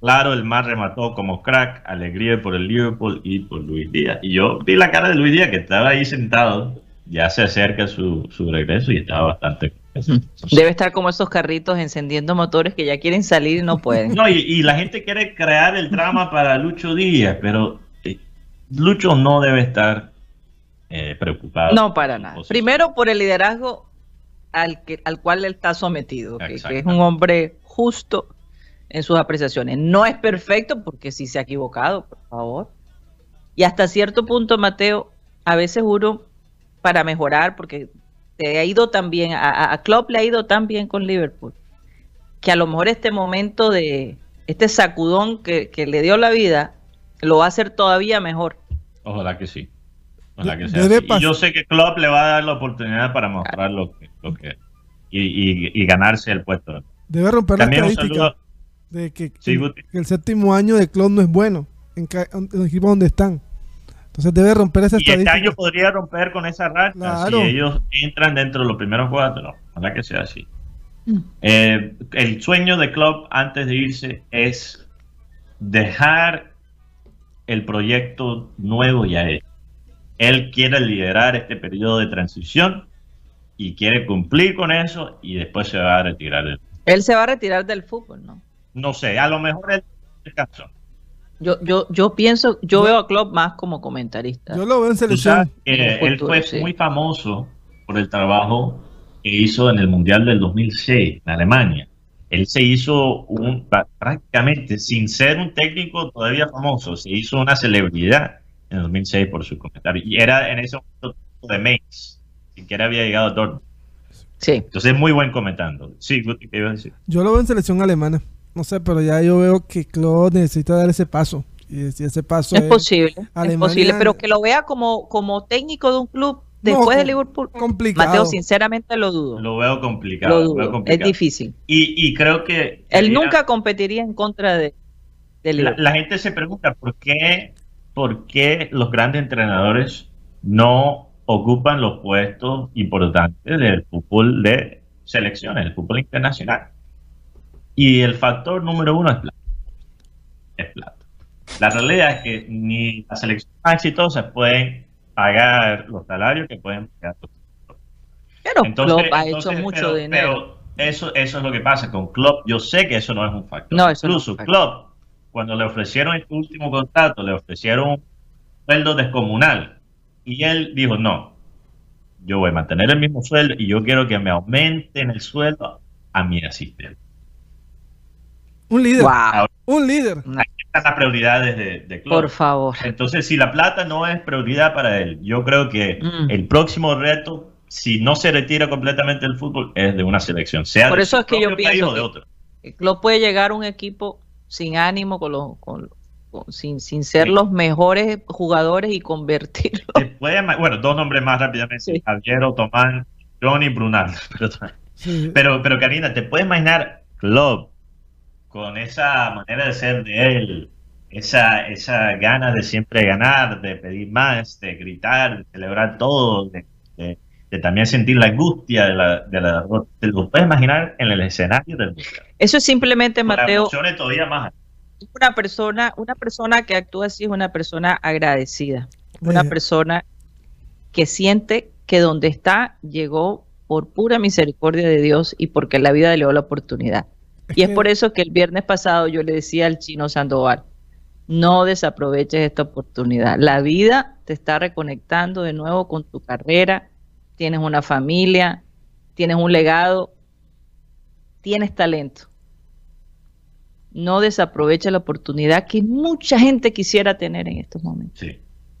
Claro, el más remató como crack, alegría por el Liverpool y por Luis Díaz. Y yo vi la cara de Luis Díaz que estaba ahí sentado, ya se acerca su, su regreso y estaba bastante... Debe estar como esos carritos encendiendo motores que ya quieren salir y no pueden. No, y, y la gente quiere crear el drama para Lucho Díaz, pero eh, Lucho no debe estar eh, preocupado. No, para nada. Posición. Primero por el liderazgo al, que, al cual él está sometido, que- que, es un hombre justo en sus apreciaciones. No es perfecto porque sí se ha equivocado, por favor. Y hasta cierto punto, Mateo, a veces uno para mejorar, porque te ha ido tan bien, a, a- Klopp le ha ido tan bien con Liverpool, que a lo mejor este momento de este sacudón que, que le dio la vida, lo va a hacer todavía mejor. Ojalá que sí. Ojalá que sea así. Y yo sé que Klopp le va a dar la oportunidad para mostrar lo que, lo que y, y- y ganarse el puesto. Debe romper También la estadística de que, Sí, Guti. que el séptimo año de Club no es bueno en, en el equipo donde están. Entonces debe romper esa Y este estadística. año podría romper con esa racha Claro. si ellos entran dentro de los primeros cuatro. Ojalá que sea así. Mm. Eh, el sueño de Club antes de irse es dejar el proyecto nuevo ya hecho. Él quiere liderar este periodo de transición y quiere cumplir con eso y después se va a retirar. del- Él se va a retirar del fútbol, ¿no? No sé, a lo mejor él descansó. Yo, yo, yo pienso, yo veo a Klopp más como comentarista. Yo lo veo en selección. él fue sí. muy famoso por el trabajo que hizo en el Mundial del 2006 en Alemania. Él se hizo un, prácticamente, sin ser un técnico todavía famoso, se hizo una celebridad en el 2006 por su comentario. Y era en ese momento de Mainz, sin que había llegado a Dortmund. Sí. Entonces es muy buen comentando. Sí, Guti, ¿qué ibas a decir? Yo lo veo en selección alemana. No sé, pero ya yo veo que Claude necesita dar ese paso. Y si ese paso Es posible, es posible, pero que lo vea como, como técnico de un club No, después de com- Liverpool. complicado. Mateo, sinceramente lo dudo. Lo veo complicado. Lo lo Es difícil. Y, y creo que... Él sería- nunca competiría en contra de, de la gente se pregunta por qué, por qué los grandes entrenadores no ocupan los puestos importantes del fútbol de selecciones, el fútbol internacional. Y el factor número uno es plata. Es plata. La realidad es que ni las selecciones más exitosas pueden pagar los salarios que pueden pagar los Pero Entonces- Klopp ha entonces, hecho mucho pero- dinero. pero eso, eso es lo que pasa con Klopp. Yo sé que eso no es un factor. No, eso no es Incluso factor. Klopp, cuando le ofrecieron este último contrato, le ofrecieron un sueldo descomunal. Y él dijo, no, yo voy a mantener el mismo sueldo y yo quiero que me aumenten el sueldo a mi asistente. Un líder. Wow, Un líder. Estas son las prioridades de, de Klopp. por favor. Entonces, si la plata no es prioridad para él, yo creo que Mm. el próximo reto, si no se retira completamente del fútbol, es de una selección, sea Por eso es que yo pienso o de que- otro. Klopp puede llegar a un equipo sin ánimo, con los, con- con- sin, sin ser Sí. los mejores jugadores y convertirlo. Se puede ma- bueno, dos nombres más rápidamente, Sí. Javier Otomán, Johnny Brunal. Pero, pero, pero Karina, ¿te puedes imaginar Klopp con esa manera de ser de él? Esa, esa ganas de siempre ganar, de pedir más, de gritar, de celebrar todo, de, de- de también sentir la angustia de la, de la derrota. ¿Te lo puedes imaginar en el escenario del mundial? Eso es simplemente, Mateo, todavía más. una persona, una persona que actúa así es una persona agradecida, una persona que siente que donde está llegó por pura misericordia de Dios y porque la vida le dio la oportunidad. Y es por eso que el viernes pasado yo le decía al chino Sandoval, no desaproveches esta oportunidad. La vida te está reconectando de nuevo con tu carrera, tienes una familia, tienes un legado, tienes talento. No desaproveches la oportunidad que mucha gente quisiera tener en estos momentos. Sí.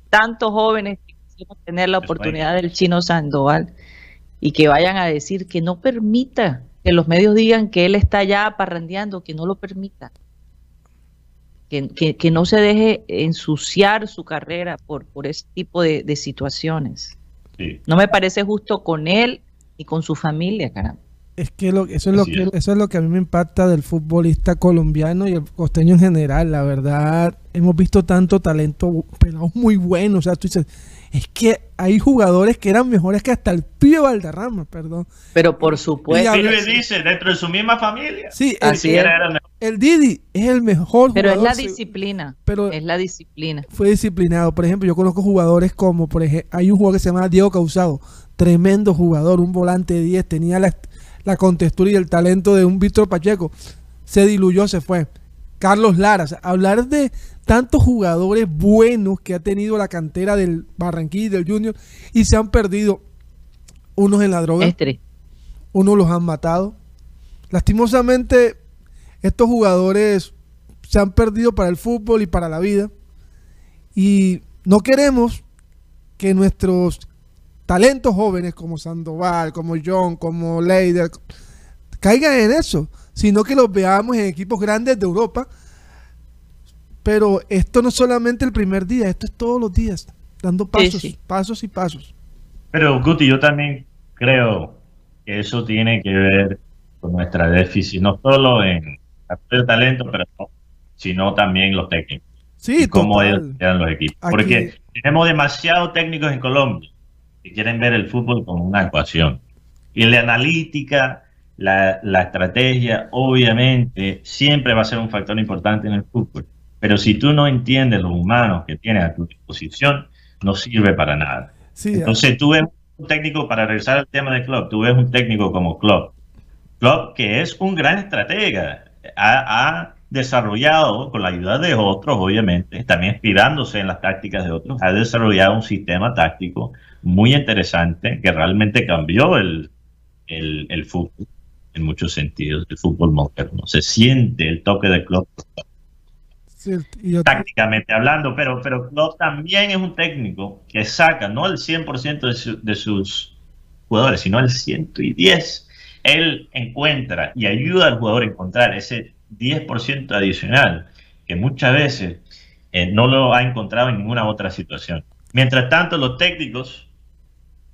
Tantos jóvenes que quisieran tener la oportunidad del chino Sandoval y que vayan a decir que no permita que los medios digan que él está ya parrandeando, que no lo permita. Que, que- que no se deje ensuciar su carrera por, por ese tipo de, de situaciones. Sí. No me parece justo con él y con su familia, caramba. Es que lo, eso, es lo que es. eso es lo que a mí me impacta del futbolista colombiano y el costeño en general. La verdad, hemos visto tanto talento, pelados muy buenos. O sea, tú dices, es que hay jugadores que eran mejores que hasta el pibe Valderrama, perdón. Pero por Y supuesto. habla- Pibe dice, dentro de su misma familia. Sí, el, Así es. era el mejor. el Didi es el mejor Pero es jugador. la se- disciplina. pero- es la disciplina. fue disciplinado. Por ejemplo, yo conozco jugadores como, por ejemplo, hay un jugador que se llama Diego Causado, tremendo jugador, un volante de 10, tenía la, la contextura y el talento de un Víctor Pacheco. Se diluyó, se fue. Carlos Lara, o sea, hablar de tantos jugadores buenos que ha tenido la cantera del Barranquilla y del Junior y se han perdido unos en la droga, unos los han matado. Lastimosamente, estos jugadores se han perdido para el fútbol y para la vida. Y no queremos que nuestros talentos jóvenes como Sandoval, como John, como Leider, caigan en eso, sino que los veamos en equipos grandes de Europa. Pero esto no es solamente el primer día, esto es todos los días, dando pasos, sí. pasos y pasos. Pero Guti, yo también creo que eso tiene que ver con nuestra déficit, no solo en de talento, pero no, sino también los técnicos Sí, y cómo total. ellos quedan los equipos. Aquí- Porque tenemos demasiados técnicos en Colombia que quieren ver el fútbol como una ecuación. Y la analítica, la, la estrategia, obviamente, siempre va a ser un factor importante en el fútbol. Pero si tú no entiendes los humanos que tienes a tu disposición, no sirve para nada. Sí, Entonces tú ves un técnico, para regresar al tema de Klopp, tú ves un técnico como Klopp. Klopp, que es un gran estratega, ha, ha desarrollado, con la ayuda de otros, obviamente, también inspirándose en las tácticas de otros, ha desarrollado un sistema táctico muy interesante que realmente cambió el, el, el fútbol en muchos sentidos, el fútbol moderno. Se siente el toque de Klopp sí, tácticamente hablando, pero, pero Klopp también es un técnico que saca no el 100% de, su- de sus jugadores, sino el 110. Él encuentra y ayuda al jugador a encontrar ese 10% adicional que muchas veces eh, no lo ha encontrado en ninguna otra situación. Mientras tanto, los técnicos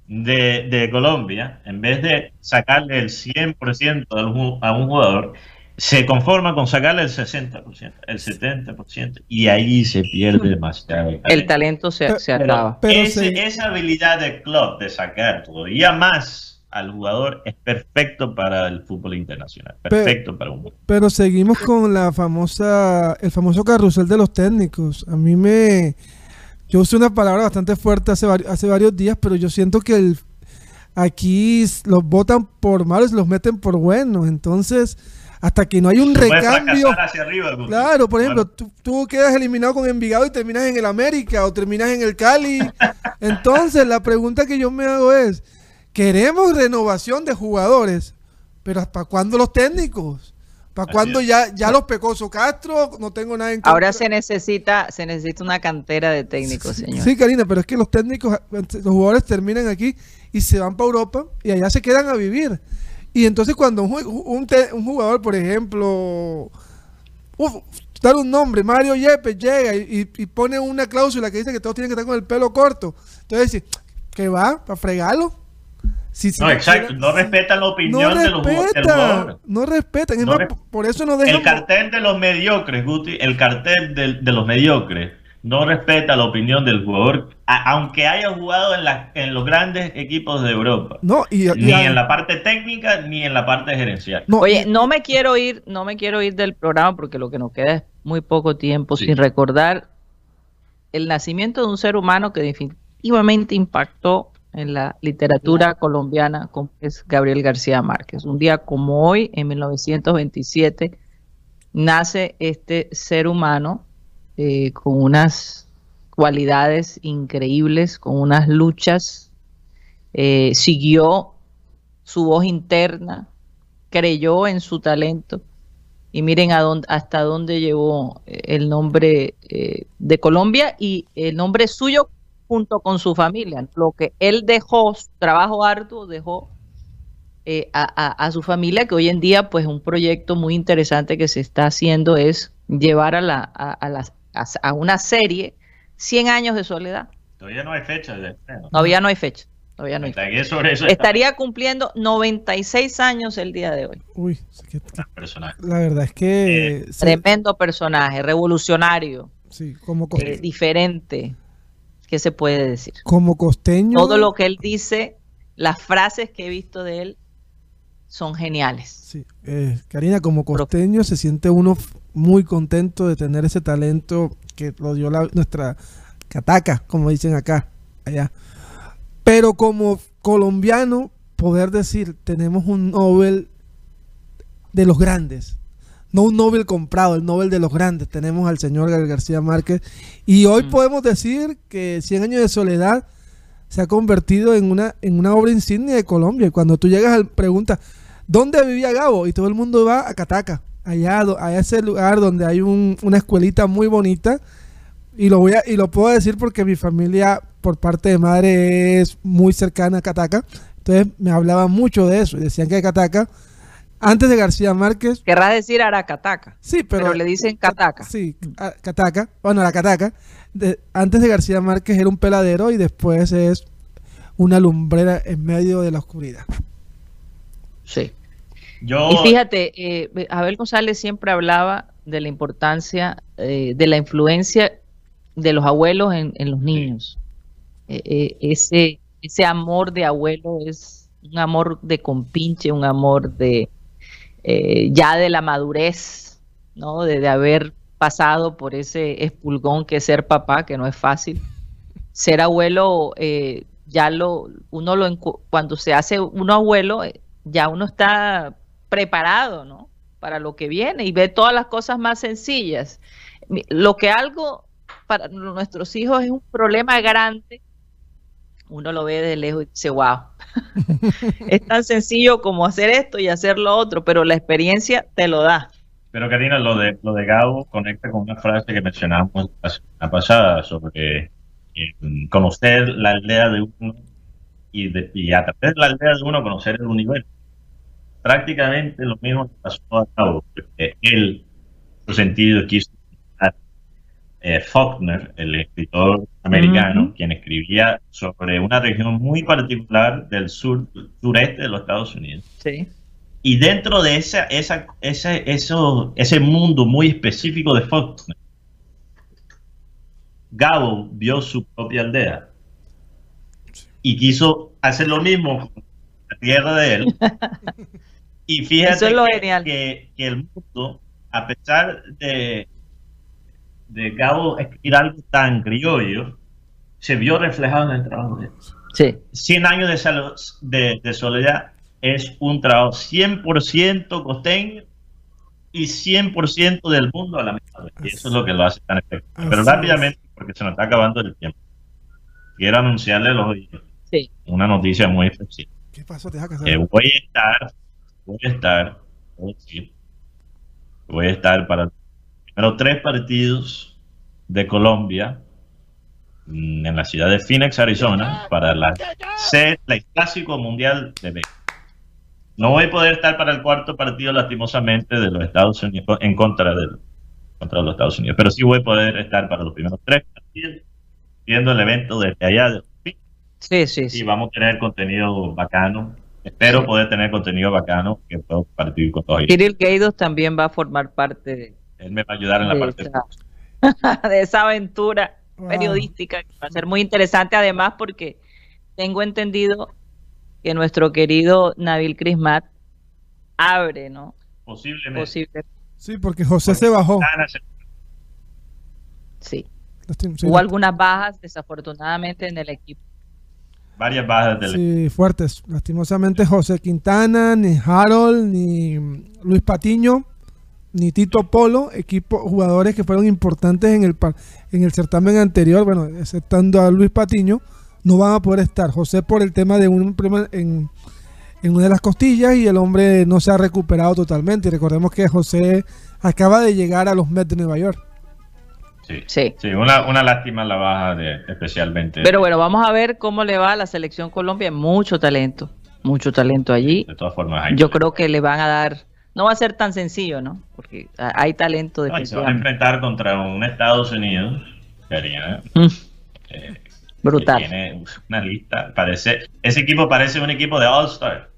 de, de Colombia, en vez de sacarle el 100% al ju- a un jugador, se conforman con sacarle el 60%, el 70%, y ahí se pierde demasiado. El talento se, se Pero- acaba. Pero Ese- se- Esa habilidad de club de sacar todavía más al jugador es perfecto para el fútbol internacional. Perfecto para un Pero seguimos con la famosa, el famoso carrusel de los técnicos. A mí me. Yo usé una palabra bastante fuerte hace, hace varios días, pero yo siento que el, aquí los votan por malos y los meten por buenos. Entonces, hasta que no hay un recambio. claro, por ejemplo, tú, tú, quedas eliminado con Envigado y terminas en el América o terminas en el Cali. Entonces, la pregunta que yo me hago es Queremos renovación de jugadores, pero ¿para cuándo los técnicos? ¿Para cuándo ya, ya los Pecoso Castro? No tengo nada en contra. Ahora se necesita, se necesita una cantera de técnicos, señor. Sí, Karina, pero es que los técnicos, los jugadores terminan aquí y se van para Europa y allá se quedan a vivir. Y entonces cuando un, un, jugador, por ejemplo, dar un nombre, Mario Yepes llega y, pone una cláusula que dice que todos tienen que estar con el pelo corto. Entonces, ¿qué va? ¿Para fregarlo? No, exacto, no respetan la opinión de los jugadores. No respetan, por eso no dejan... El cartel de los mediocres, Guti, el cartel de, los mediocres no respeta la opinión del jugador, aunque haya jugado en, en los grandes equipos de Europa. No, ni en la parte técnica ni en la parte gerencial. Oye, no me quiero ir, no me quiero ir del programa porque lo que nos queda es muy poco tiempo sin recordar el nacimiento de un ser humano que definitivamente impactó en la literatura colombiana, como es Gabriel García Márquez. Un día como hoy, en 1927, nace este ser humano eh, con unas cualidades increíbles, con unas luchas, eh, siguió su voz interna, creyó en su talento. Y miren a dónde, hasta dónde llevó eh, el nombre de Colombia y el nombre suyo junto con su familia. Lo que él dejó, su trabajo arduo, dejó eh, a, su familia, que hoy en día, pues un proyecto muy interesante que se está haciendo es llevar a, la, a, a una serie 100 años de soledad. Todavía no hay fecha. De Todavía no hay fecha. Todavía no hay Estaría cumpliendo 96 años el día de hoy. Uy, la verdad es que... Eh, tremendo personaje, revolucionario. Sí, como eh, diferente. ¿Qué se puede decir? Como costeño. Todo lo que él dice, las frases que he visto de él son geniales. Sí, eh, Karina, como costeño se siente uno muy contento de tener ese talento que lo dio nuestra cataca, como dicen acá, allá. Pero como colombiano, poder decir, tenemos un Nobel de los grandes, no un Nobel comprado, el Nobel de los grandes. Tenemos al señor García Márquez. Y hoy mm. podemos decir que Cien años de soledad se ha convertido en una, en una obra insignia de Colombia. Y cuando tú llegas al pregunta, ¿dónde vivía Gabo? Y todo el mundo va a Cataca, allá a ese lugar donde hay una escuelita muy bonita. Y lo voy a, y lo puedo decir porque mi familia por parte de madre es muy cercana a Cataca. Entonces me hablaban mucho de eso. Y decían que Cataca antes de García Márquez. Querrá decir Aracataca. Sí, pero, le dicen Cataca. Sí, Cataca. Bueno, la Cataca. antes de García Márquez era un peladero y después es una lumbrera en medio de la oscuridad. Sí. Yo... Y fíjate, eh, Abel González siempre hablaba de la importancia eh, de la influencia de los abuelos en, los niños. Eh, eh, ese, ese amor de abuelo es un amor de compinche, un amor de, eh, ya de la madurez, ¿no? De, haber pasado por ese espulgón que es ser papá, que no es fácil. Ser abuelo, eh, ya lo, uno lo, cuando se hace uno abuelo, eh, ya uno está preparado, ¿no? Para lo que viene y ve todas las cosas más sencillas. Lo que algo para nuestros hijos es un problema grande, uno lo ve de lejos y dice, wow, es tan sencillo como hacer esto y hacer lo otro, pero la experiencia te lo da. Pero Karina, lo de, lo de Gabo conecta con una frase que mencionamos la pasada sobre eh, conocer la aldea de uno y, de, y a través de la aldea de uno conocer el universo. Prácticamente lo mismo que pasó a Gabo, él, su sentido, quiso eh, Faulkner, el escritor americano, quien escribía sobre una región muy particular del sur, sureste de los Estados Unidos. Y dentro de esa, esa, ese, eso, ese mundo muy específico de Faulkner, Gabo vio su propia aldea. Y quiso hacer lo mismo la tierra de él. Y fíjate es lo que, que- que el mundo, a pesar de, de Cabo escribir algo tan criollo, se vio reflejado en el trabajo de él. Sí, 100 años de, salo- de, de soledad es un trabajo 100% costeño y 100% del mundo a la misma vez. Y eso es lo que lo hace tan efectivo. Pero rápidamente, porque se nos está acabando el tiempo, quiero anunciarle a los oyentes sí. una noticia muy especial. ¿Qué pasó? Te deja Que casar. voy a estar, voy a estar, voy a decir, voy a estar para primeros tres partidos de Colombia mm, en la ciudad de Phoenix, Arizona, para la sed, el clásico mundial de béisbol. No voy a poder estar para el cuarto partido, lastimosamente, de los Estados Unidos en contra de, contra los Estados Unidos, pero sí voy a poder estar para los primeros tres partidos, viendo el evento desde allá de Phoenix Sí, sí, y sí. vamos a tener contenido bacano. Espero Sí. poder tener contenido bacano que puedo compartir con todos. Kirill Gaidos también va a formar parte de, Él me va a ayudar en la de parte esa, de esa aventura Wow. periodística que va a ser muy interesante además porque tengo entendido que nuestro querido Nabil Crismat abre, ¿no? posiblemente. Posible, Sí, porque José se bajó. Sí. Hubo algunas bajas desafortunadamente en el equipo. Varias bajas del Sí, fuertes. Lastimosamente José Quintana, ni Harold, ni Luis Patiño, ni Tito Polo, equipo, jugadores que fueron importantes en el, par- en el certamen anterior, bueno, exceptando a Luis Patiño, no van a poder estar. José por el tema de un problema en, en una de las costillas y el hombre no se ha recuperado totalmente. Y recordemos que José acaba de llegar a los Mets de Nueva York. Sí, Sí. Sí, una, una lástima la baja de especialmente. Pero bueno, vamos a ver cómo le va a la selección Colombia. Mucho talento, mucho talento allí. de todas formas, hay Yo creo que le van a dar, no va a ser tan sencillo, ¿no? Porque a- hay talento No, y se van a definitivamente. enfrentar contra un Estados Unidos, Karina, Mm, eh, Brutal. que tiene una lista. Parece, ese equipo parece un equipo de All-Star.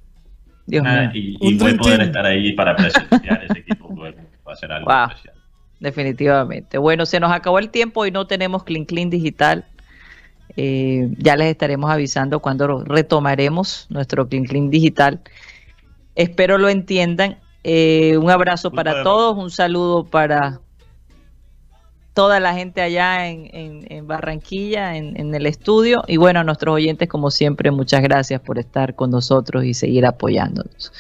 Dios Ah, mío. y, voy a poder estar ahí para presenciar ese equipo. bueno, Va a ser algo Wow. especial. Definitivamente. Bueno, se nos acabó el tiempo y no tenemos Clean Clean Digital. Eh, ya les estaremos avisando cuando retomaremos nuestro Clean Clean Digital. Espero lo entiendan. Eh, un abrazo para todos, un saludo para toda la gente allá en, en- en Barranquilla, en, en el estudio. Y bueno, a nuestros oyentes, como siempre, muchas gracias por estar con nosotros y seguir apoyándonos.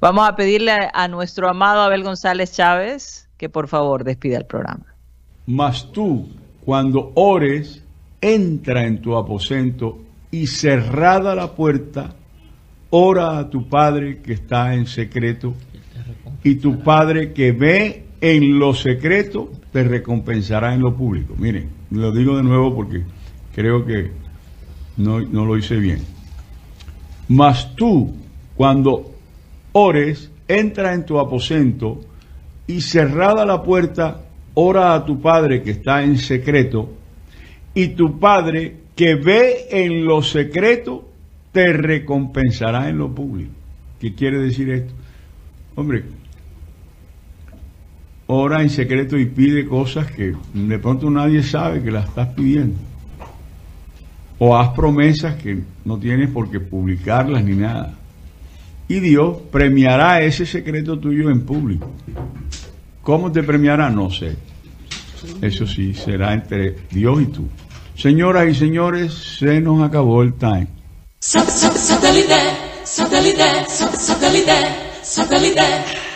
Vamos a pedirle a, a nuestro amado Abel González Chávez que por favor despida el programa. Mas tú, cuando ores, entra en tu aposento y cerrada la puerta, ora a tu Padre que está en secreto, y tu Padre que ve en lo secreto te recompensará en lo público. Miren, lo digo de nuevo porque creo que no, no lo hice bien. Mas tú, cuando ores, entra en tu aposento y cerrada la puerta, ora a tu Padre que está en secreto, y tu Padre que ve en lo secreto, te recompensará en lo público. ¿Qué quiere decir esto? Hombre, ora en secreto y pide cosas que de pronto nadie sabe que las estás pidiendo. O haz promesas que no tienes por qué publicarlas ni nada. Y Dios premiará ese secreto tuyo en público. ¿Cómo te premiará? No sé. Eso sí, será entre Dios y tú. Señoras y señores, se nos acabó el time. Satellite, satellite.